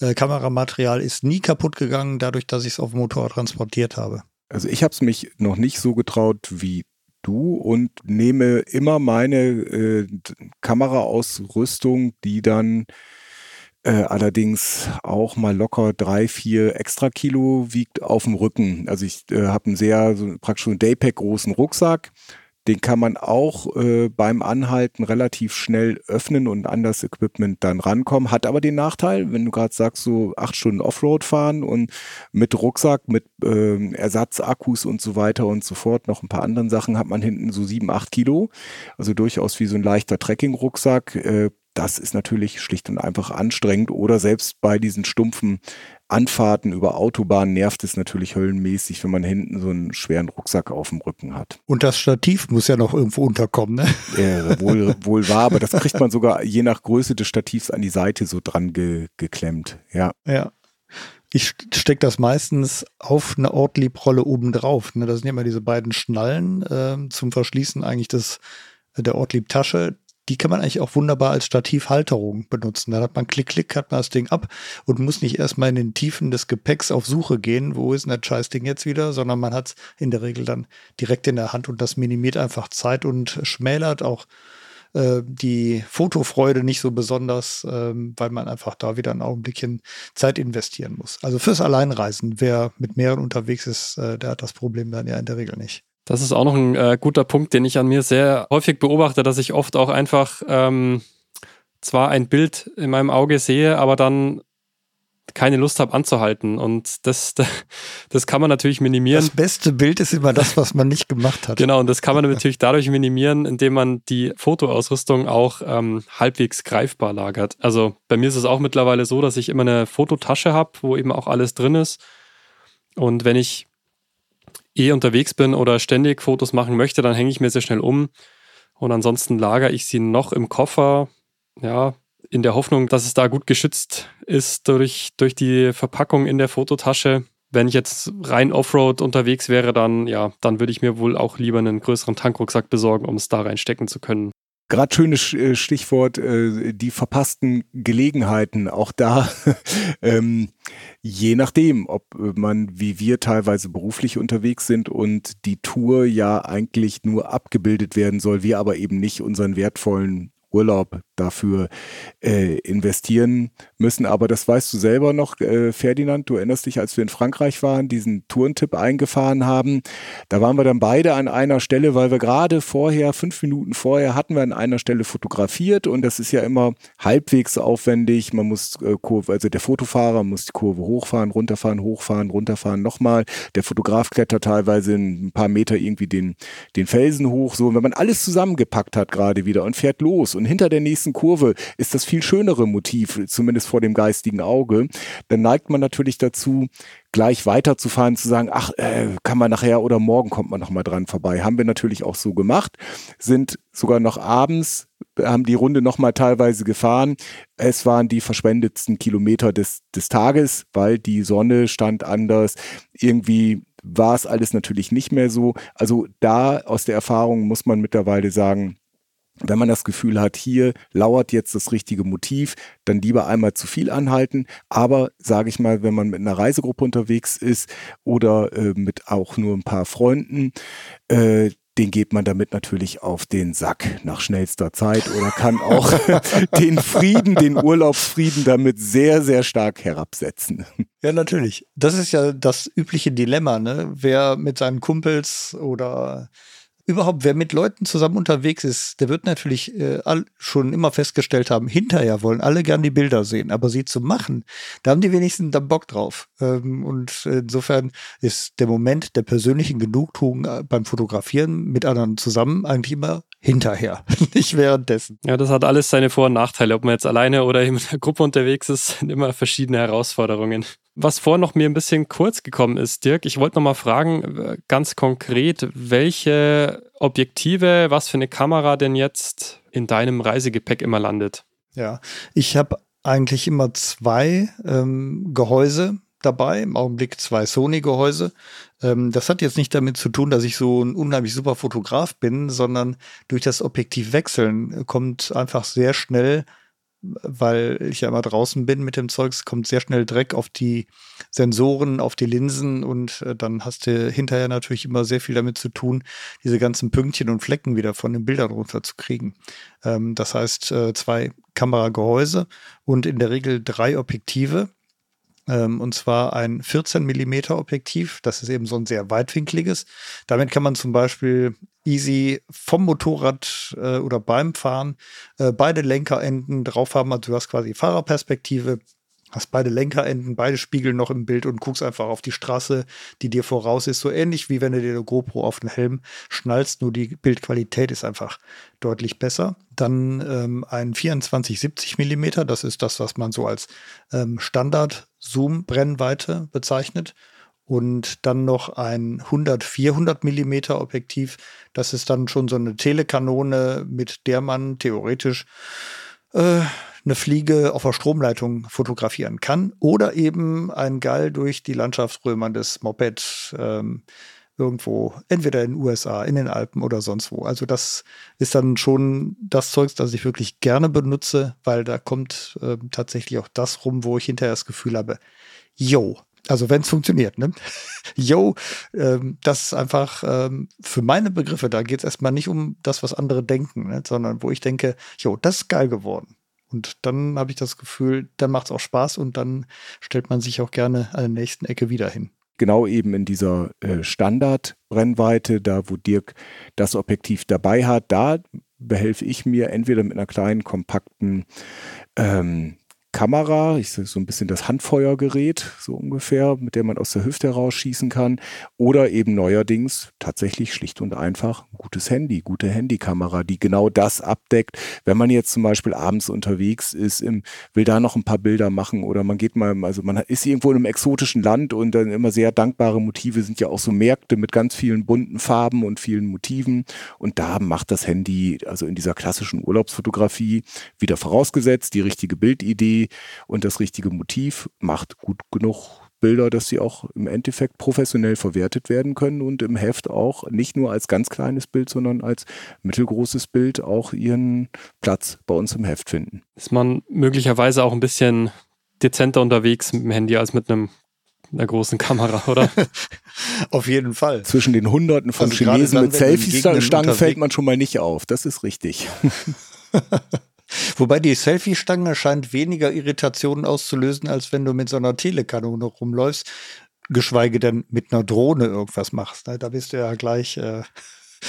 äh, Kameramaterial ist nie kaputt gegangen, dadurch, dass ich es auf dem Motorrad transportiert habe. Also ich habe es mich noch nicht so getraut wie du und nehme immer meine äh, Kameraausrüstung, die dann äh, allerdings auch mal locker drei, vier extra Kilo wiegt auf dem Rücken. Also ich äh, habe einen sehr so praktisch einen Daypack großen Rucksack. Den kann man auch äh, beim Anhalten relativ schnell öffnen und an das Equipment dann rankommen. Hat aber den Nachteil, wenn du gerade sagst, so acht Stunden Offroad fahren und mit Rucksack, mit äh, Ersatzakkus und so weiter und so fort, noch ein paar anderen Sachen, hat man hinten so sieben, acht Kilo. Also durchaus wie so ein leichter Trekking-Rucksack. Äh, das ist natürlich schlicht und einfach anstrengend oder selbst bei diesen stumpfen Anfahrten über Autobahnen nervt es natürlich höllenmäßig, wenn man hinten so einen schweren Rucksack auf dem Rücken hat. Und das Stativ muss ja noch irgendwo unterkommen, ne? Ja, wohl, *laughs* wohl wahr, aber das kriegt man sogar je nach Größe des Stativs an die Seite so dran ge geklemmt, ja. Ja. Ich stecke das meistens auf eine Ortlieb-Rolle oben drauf. Ne? Das sind ja immer diese beiden Schnallen äh, zum Verschließen eigentlich des, der Ortlieb-Tasche die kann man eigentlich auch wunderbar als Stativhalterung benutzen. Da hat man Klick, Klick, hat man das Ding ab und muss nicht erstmal in den Tiefen des Gepäcks auf Suche gehen, wo ist denn das Scheißding jetzt wieder, sondern man hat es in der Regel dann direkt in der Hand und das minimiert einfach Zeit und schmälert auch äh, die Fotofreude nicht so besonders, ähm, weil man einfach da wieder ein Augenblickchen Zeit investieren muss. Also fürs Alleinreisen, wer mit mehreren unterwegs ist, äh, der hat das Problem dann ja in der Regel nicht. Das ist auch noch ein äh, guter Punkt, den ich an mir sehr häufig beobachte, dass ich oft auch einfach ähm, zwar ein Bild in meinem Auge sehe, aber dann keine Lust habe anzuhalten. Und *laughs* das, das kann man natürlich minimieren. Das beste Bild ist immer das, was man nicht gemacht hat. Genau, und das kann man natürlich dadurch minimieren, indem man die Fotoausrüstung auch ähm, halbwegs greifbar lagert. Also bei mir ist es auch mittlerweile so, dass ich immer eine Fototasche habe, wo eben auch alles drin ist. Und wenn ich eh unterwegs bin oder ständig Fotos machen möchte, dann hänge ich mir sehr schnell um. Und ansonsten lagere ich sie noch im Koffer, ja, in der Hoffnung, dass es da gut geschützt ist durch, durch die Verpackung in der Fototasche. Wenn ich jetzt rein Offroad unterwegs wäre, dann ja, dann würde ich mir wohl auch lieber einen größeren Tankrucksack besorgen, um es da reinstecken zu können. Gerade schönes äh, Stichwort, äh, die verpassten Gelegenheiten. Auch da, *laughs* ähm, je nachdem, ob man wie wir teilweise beruflich unterwegs sind und die Tour ja eigentlich nur abgebildet werden soll, wir aber eben nicht unseren wertvollen Urlaub dafür äh, investieren müssen. Aber das weißt du selber noch, äh, Ferdinand. Du erinnerst dich, als wir in Frankreich waren, diesen Tourentipp eingefahren haben. Da waren wir dann beide an einer Stelle, weil wir gerade vorher, fünf Minuten vorher, hatten wir an einer Stelle fotografiert und das ist ja immer halbwegs aufwendig. Man muss äh, Kurve, also der Fotofahrer muss die Kurve hochfahren, runterfahren, hochfahren, runterfahren, nochmal. Der Fotograf klettert teilweise ein paar Meter irgendwie den, den Felsen hoch. So, und wenn man alles zusammengepackt hat gerade wieder und fährt los und hinter der nächsten nächsten Kurve ist das viel schönere Motiv, zumindest vor dem geistigen Auge, dann neigt man natürlich dazu, gleich weiterzufahren, zu sagen, ach, äh, kann man nachher oder morgen kommt man nochmal dran vorbei. Haben wir natürlich auch so gemacht, sind sogar noch abends, haben die Runde nochmal teilweise gefahren. Es waren die verschwendetsten Kilometer des, des Tages, weil die Sonne stand anders. Irgendwie war es alles natürlich nicht mehr so. Also da aus der Erfahrung muss man mittlerweile sagen, wenn man das Gefühl hat, hier lauert jetzt das richtige Motiv, dann lieber einmal zu viel anhalten. Aber sage ich mal, wenn man mit einer Reisegruppe unterwegs ist oder äh, mit auch nur ein paar Freunden, äh, den geht man damit natürlich auf den Sack nach schnellster Zeit oder kann auch *laughs* *laughs* den Frieden, den Urlaubsfrieden damit sehr, sehr stark herabsetzen. Ja, natürlich. Das ist ja das übliche Dilemma, ne? Wer mit seinen Kumpels oder überhaupt, wer mit Leuten zusammen unterwegs ist, der wird natürlich äh, all, schon immer festgestellt haben, hinterher wollen alle gern die Bilder sehen, aber sie zu machen, da haben die wenigsten dann Bock drauf. Ähm, und insofern ist der Moment der persönlichen Genugtuung äh, beim Fotografieren mit anderen zusammen eigentlich immer hinterher, *laughs* nicht währenddessen. Ja, das hat alles seine Vor- und Nachteile. Ob man jetzt alleine oder in einer Gruppe unterwegs ist, sind immer verschiedene Herausforderungen. Was vorhin noch mir ein bisschen kurz gekommen ist, Dirk, ich wollte noch mal fragen, äh, ganz konkret, welche Objektive, was für eine Kamera denn jetzt in deinem Reisegepäck immer landet? Ja, ich habe eigentlich immer zwei ähm, Gehäuse dabei, im Augenblick zwei Sony-Gehäuse. Ähm, das hat jetzt nicht damit zu tun, dass ich so ein unheimlich super Fotograf bin, sondern durch das Objektiv wechseln kommt einfach sehr schnell weil ich ja immer draußen bin mit dem Zeugs, kommt sehr schnell Dreck auf die Sensoren, auf die Linsen und äh, dann hast du hinterher natürlich immer sehr viel damit zu tun, diese ganzen Pünktchen und Flecken wieder von den Bildern runterzukriegen. Ähm, das heißt, äh, zwei Kameragehäuse und in der Regel drei Objektive. Ähm, und zwar ein 14 mm Objektiv. Das ist eben so ein sehr weitwinkliges. Damit kann man zum Beispiel easy vom Motorrad äh, oder beim Fahren äh, beide Lenkerenden drauf haben. Also du hast quasi Fahrerperspektive, hast beide Lenkerenden, beide Spiegel noch im Bild und guckst einfach auf die Straße, die dir voraus ist. So ähnlich wie wenn du dir eine GoPro auf den Helm schnallst, nur die Bildqualität ist einfach deutlich besser. Dann ähm, ein 24-70 Millimeter, das ist das, was man so als ähm, Standard-Zoom-Brennweite bezeichnet und dann noch ein 100-400 Millimeter Objektiv. Das ist dann schon so eine Telekanone, mit der man theoretisch äh, eine Fliege auf der Stromleitung fotografieren kann oder eben ein Gall durch die Landschaft römerndes Moped ähm, irgendwo, entweder in den USA, in den Alpen oder sonst wo. Also das ist dann schon das Zeugs, das ich wirklich gerne benutze, weil da kommt äh, tatsächlich auch das rum, wo ich hinterher das Gefühl habe, yo, Also wenn es funktioniert, ne? *laughs* Yo, ähm, das ist einfach ähm, für meine Begriffe, da geht es erstmal nicht um das, was andere denken, ne? sondern wo ich denke, yo, das ist geil geworden. Und dann habe ich das Gefühl, dann macht es auch Spaß und dann stellt man sich auch gerne an der nächsten Ecke wieder hin. Genau eben in dieser äh, Standardbrennweite, da wo Dirk das Objektiv dabei hat, da behelfe ich mir entweder mit einer kleinen, kompakten ähm, Kamera, ich so ein bisschen das Handfeuergerät, so ungefähr, mit der man aus der Hüfte herausschießen kann. Oder eben neuerdings tatsächlich schlicht und einfach ein gutes Handy, gute Handykamera, die genau das abdeckt. Wenn man jetzt zum Beispiel abends unterwegs ist, im, will da noch ein paar Bilder machen oder man geht mal, also man ist irgendwo in einem exotischen Land und dann immer sehr dankbare Motive sind ja auch so Märkte mit ganz vielen bunten Farben und vielen Motiven. Und da macht das Handy, also in dieser klassischen Urlaubsfotografie, wieder vorausgesetzt, die richtige Bildidee, und das richtige Motiv macht gut genug Bilder, dass sie auch im Endeffekt professionell verwertet werden können und im Heft auch nicht nur als ganz kleines Bild, sondern als mittelgroßes Bild auch ihren Platz bei uns im Heft finden. Ist man möglicherweise auch ein bisschen dezenter unterwegs mit dem Handy als mit einem einer großen Kamera, oder? *laughs* auf jeden Fall. Zwischen den Hunderten von also Chinesen dann, mit Selfie-Stangen fällt man schon mal nicht auf. Das ist richtig. *laughs* Wobei die Selfie-Stange scheint weniger Irritationen auszulösen, als wenn du mit so einer Telekanone rumläufst, geschweige denn mit einer Drohne irgendwas machst. Ne? Da bist du ja gleich äh,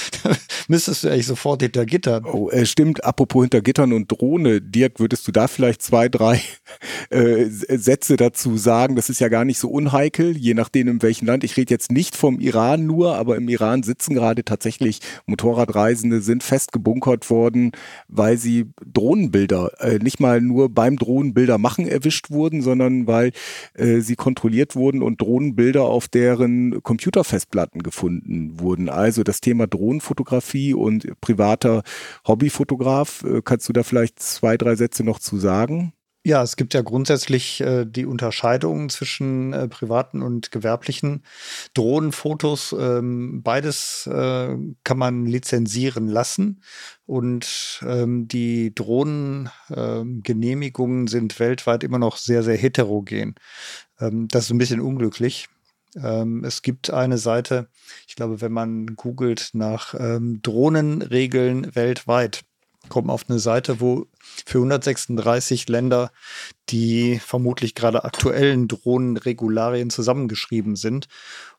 *laughs* müsstest du eigentlich sofort hinter Gittern. Oh, äh, stimmt. Apropos hinter Gittern und Drohne, Dirk, würdest du da vielleicht zwei, drei *laughs* äh, Sätze dazu sagen? Das ist ja gar nicht so unheikel, je nachdem in welchem Land. Ich rede jetzt nicht vom Iran nur, aber im Iran sitzen gerade tatsächlich Motorradreisende, sind festgebunkert worden, weil sie Drohnenbilder, äh, nicht mal nur beim Drohnenbilder machen erwischt wurden, sondern weil äh, sie kontrolliert wurden und Drohnenbilder auf deren Computerfestplatten gefunden wurden. Also das Thema Drohnenfotografie und privater Hobbyfotograf. Äh, kannst du da vielleicht zwei, drei Sätze noch zu sagen? Ja, es gibt ja grundsätzlich äh, die Unterscheidung zwischen äh, privaten und gewerblichen Drohnenfotos. Ähm, beides äh, kann man lizenzieren lassen und ähm, die Drohnengenehmigungen ähm, sind weltweit immer noch sehr, sehr heterogen. Ähm, das ist ein bisschen unglücklich. Ähm, es gibt eine Seite, ich glaube, wenn man googelt nach ähm, Drohnenregeln weltweit, kommt man auf eine Seite, wo für 136 Länder die vermutlich gerade aktuellen Drohnenregularien zusammengeschrieben sind.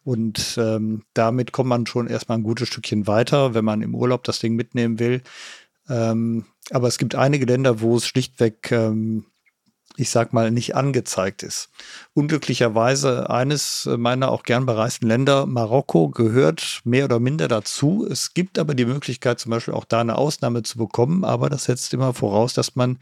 Und ähm, damit kommt man schon erstmal ein gutes Stückchen weiter, wenn man im Urlaub das Ding mitnehmen will. Ähm, aber es gibt einige Länder, wo es schlichtweg ähm, ich sag mal, nicht angezeigt ist. Unglücklicherweise eines meiner auch gern bereisten Länder, Marokko, gehört mehr oder minder dazu. Es gibt aber die Möglichkeit, zum Beispiel auch da eine Ausnahme zu bekommen, aber das setzt immer voraus, dass man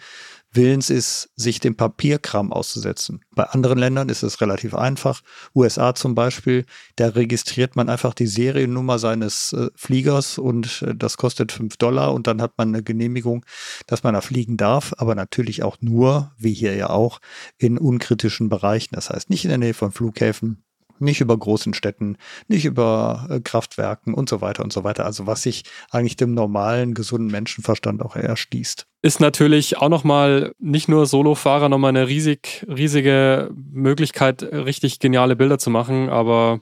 willens ist, sich dem Papierkram auszusetzen. Bei anderen Ländern ist es relativ einfach. USA zum Beispiel, da registriert man einfach die Seriennummer seines äh, Fliegers und äh, das kostet fünf Dollar und dann hat man eine Genehmigung, dass man da fliegen darf, aber natürlich auch nur, wie hier ja auch, in unkritischen Bereichen. Das heißt nicht in der Nähe von Flughäfen, nicht über großen Städten, nicht über äh, Kraftwerken und so weiter und so weiter. Also was sich eigentlich dem normalen, gesunden Menschenverstand auch erschließt. Ist natürlich auch nochmal nicht nur Solofahrer nochmal eine riesig, riesige Möglichkeit, richtig geniale Bilder zu machen, aber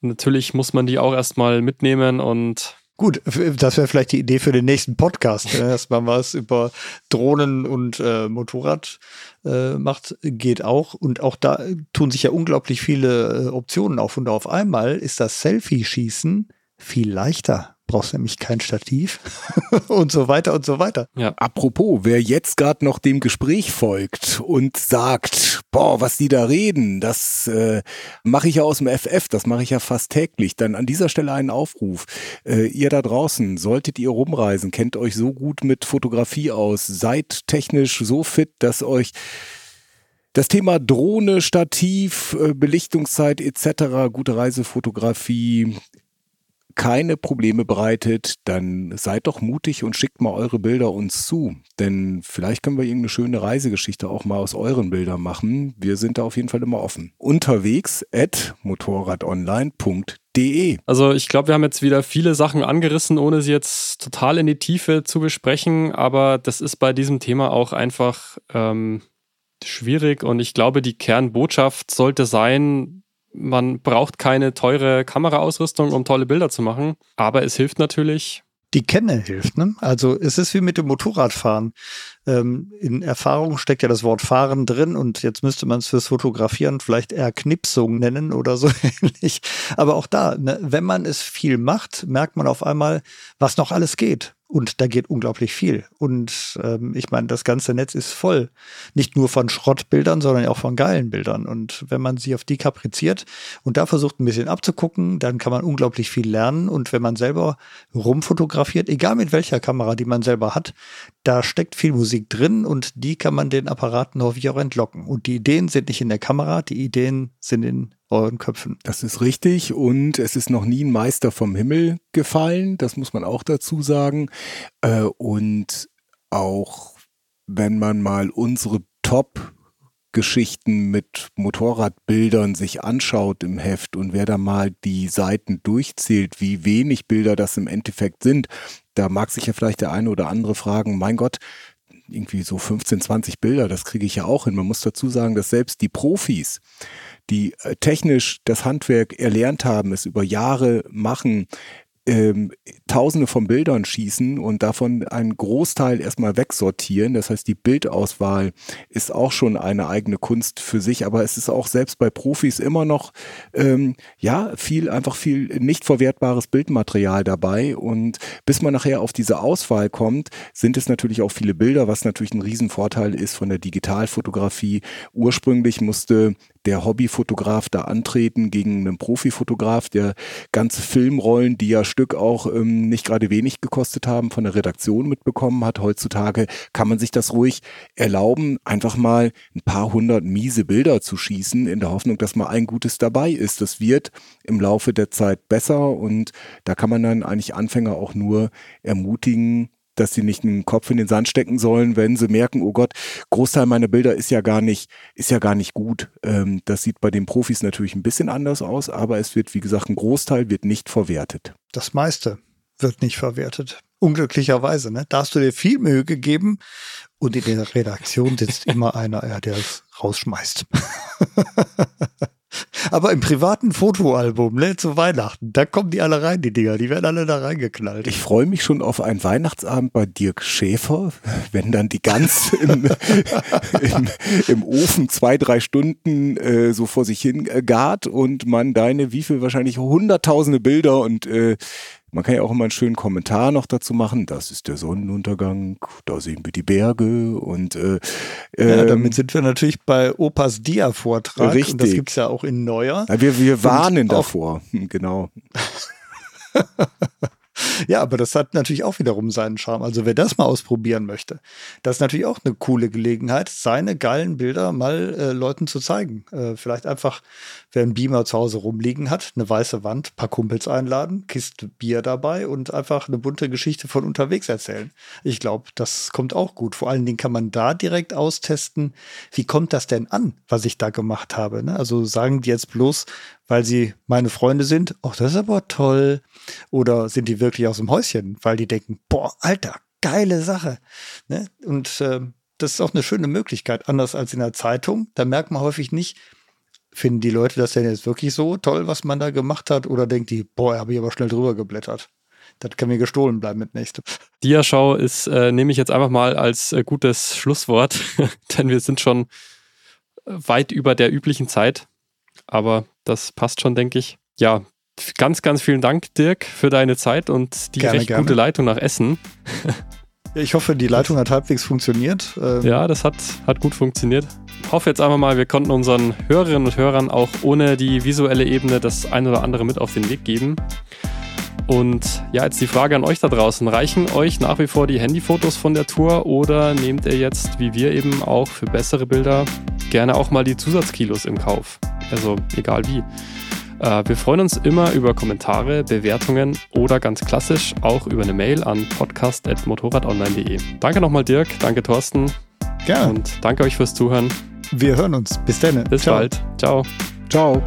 natürlich muss man die auch erstmal mitnehmen und Gut, das wäre vielleicht die Idee für den nächsten Podcast, ne? dass man was über Drohnen und äh, Motorrad äh, macht, geht auch. Und auch da tun sich ja unglaublich viele äh, Optionen auf. Und auf einmal ist das Selfie-Schießen viel leichter brauchst nämlich kein Stativ *laughs* und so weiter und so weiter. Ja. Apropos, wer jetzt gerade noch dem Gespräch folgt und sagt, boah, was die da reden, das äh, mache ich ja aus dem FF, das mache ich ja fast täglich, dann an dieser Stelle einen Aufruf. Äh, ihr da draußen, solltet ihr rumreisen, kennt euch so gut mit Fotografie aus, seid technisch so fit, dass euch das Thema Drohne, Stativ, äh, Belichtungszeit etc., gute Reisefotografie keine Probleme bereitet, dann seid doch mutig und schickt mal eure Bilder uns zu. Denn vielleicht können wir irgendeine schöne Reisegeschichte auch mal aus euren Bildern machen. Wir sind da auf jeden Fall immer offen. Unterwegs at motorradonline.de. Also ich glaube, wir haben jetzt wieder viele Sachen angerissen, ohne sie jetzt total in die Tiefe zu besprechen. Aber das ist bei diesem Thema auch einfach ähm, schwierig und ich glaube, die Kernbotschaft sollte sein, man braucht keine teure Kameraausrüstung, um tolle Bilder zu machen, aber es hilft natürlich, die Kenne hilft. Ne? Also es ist wie mit dem Motorradfahren. Ähm, in Erfahrung steckt ja das Wort Fahren drin und jetzt müsste man es fürs Fotografieren vielleicht eher Knipsung nennen oder so *laughs* ähnlich. Aber auch da, ne, wenn man es viel macht, merkt man auf einmal, was noch alles geht. Und da geht unglaublich viel. Und ähm, ich meine, das ganze Netz ist voll. Nicht nur von Schrottbildern, sondern auch von geilen Bildern. Und wenn man sie auf die kapriziert und da versucht ein bisschen abzugucken, dann kann man unglaublich viel lernen. Und wenn man selber rumfotografiert, egal mit welcher Kamera, die man selber hat, da steckt viel Musik drin und die kann man den Apparaten häufig auch entlocken. Und die Ideen sind nicht in der Kamera, die Ideen sind in euren Köpfen. Das ist richtig und es ist noch nie ein Meister vom Himmel gefallen, das muss man auch dazu sagen. Äh, und auch wenn man mal unsere Top Geschichten mit Motorradbildern sich anschaut im Heft und wer da mal die Seiten durchzählt, wie wenig Bilder das im Endeffekt sind, da mag sich ja vielleicht der eine oder andere fragen, mein Gott, irgendwie so 15, 20 Bilder, das kriege ich ja auch hin. Man muss dazu sagen, dass selbst die Profis, die äh, technisch das Handwerk erlernt haben, es über Jahre machen, ähm, Tausende von Bildern schießen und davon einen Großteil erstmal wegsortieren. Das heißt, die Bildauswahl ist auch schon eine eigene Kunst für sich, aber es ist auch selbst bei Profis immer noch ähm, ja viel einfach viel nicht verwertbares Bildmaterial dabei. Und bis man nachher auf diese Auswahl kommt, sind es natürlich auch viele Bilder, was natürlich ein Riesenvorteil ist von der Digitalfotografie. Ursprünglich musste der Hobbyfotograf da antreten gegen einen Profifotograf, der ganze Filmrollen, die ja Stück auch ähm, nicht gerade wenig gekostet haben, von der Redaktion mitbekommen hat. Heutzutage kann man sich das ruhig erlauben, einfach mal ein paar hundert miese Bilder zu schießen, in der Hoffnung, dass mal ein gutes dabei ist. Das wird im Laufe der Zeit besser und da kann man dann eigentlich Anfänger auch nur ermutigen, dass sie nicht einen Kopf in den Sand stecken sollen, wenn sie merken, oh Gott, Großteil meiner Bilder ist ja gar nicht, ist ja gar nicht gut. Ähm, das sieht bei den Profis natürlich ein bisschen anders aus, aber es wird, wie gesagt, ein Großteil wird nicht verwertet. Das meiste wird nicht verwertet. Unglücklicherweise, ne? Da hast du dir viel Mühe gegeben und in der Redaktion sitzt *laughs* immer einer, der es rausschmeißt. *laughs* Aber im privaten Fotoalbum, ne, zu Weihnachten, da kommen die alle rein, die Dinger, die werden alle da reingeknallt. Ich freue mich schon auf einen Weihnachtsabend bei Dirk Schäfer, wenn dann die Gans *laughs* im, im, im, Ofen zwei, drei Stunden äh, so vor sich hin äh, gart und man deine, wie viel wahrscheinlich hunderttausende Bilder und äh, man kann ja auch immer einen schönen Kommentar noch dazu machen. Das ist der Sonnenuntergang, da sehen wir die Berge und äh, ja, ähm, damit sind wir natürlich bei Opas Dia-Vortrag. Richtig. Und das gibt es ja auch in Neuer. Ja, wir, wir warnen davor, hm, genau. *laughs* Ja, aber das hat natürlich auch wiederum seinen Charme. Also wer das mal ausprobieren möchte, das ist natürlich auch eine coole Gelegenheit, seine geilen Bilder mal äh, Leuten zu zeigen. Äh, vielleicht einfach, wer einen Beamer zu Hause rumliegen hat, eine weiße Wand, paar Kumpels einladen, Kiste Bier dabei und einfach eine bunte Geschichte von unterwegs erzählen. Ich glaube, das kommt auch gut. Vor allen Dingen kann man da direkt austesten, wie kommt das denn an, was ich da gemacht habe. Ne? Also sagen die jetzt bloß, weil sie meine Freunde sind, ach, das ist aber toll. Oder sind die wirklich aus dem Häuschen, weil die denken, boah, Alter, geile Sache. Ne? Und äh, das ist auch eine schöne Möglichkeit, anders als in der Zeitung. Da merkt man häufig nicht, finden die Leute das denn jetzt wirklich so toll, was man da gemacht hat, oder denkt die, boah, habe ich aber schnell drüber geblättert. Das kann mir gestohlen bleiben mit nächstem. Diaschau ist, äh, nehme ich jetzt einfach mal als äh, gutes Schlusswort, *laughs* denn wir sind schon weit über der üblichen Zeit. Aber das passt schon, denke ich. Ja, ganz, ganz vielen Dank, Dirk, für deine Zeit und die gerne, recht gerne. gute Leitung nach Essen. *laughs* Ich hoffe, die Leitung hat halbwegs funktioniert. Ähm ja, das hat, hat gut funktioniert. Ich hoffe jetzt einfach mal, wir konnten unseren Hörerinnen und Hörern auch ohne die visuelle Ebene das ein oder andere mit auf den Weg geben. Und ja, jetzt die Frage an euch da draußen. Reichen euch nach wie vor die Handyfotos von der Tour oder nehmt ihr jetzt, wie wir eben auch für bessere Bilder, gerne auch mal die Zusatzkilos im Kauf? Also egal wie. Äh, wir freuen uns immer über Kommentare, Bewertungen oder ganz klassisch auch über eine Mail an podcast.motorradonline.de. Danke nochmal Dirk, danke Thorsten. Gerne. Und danke euch fürs Zuhören. Wir hören uns. Bis dann. Bis Ciao. bald. Ciao. Ciao.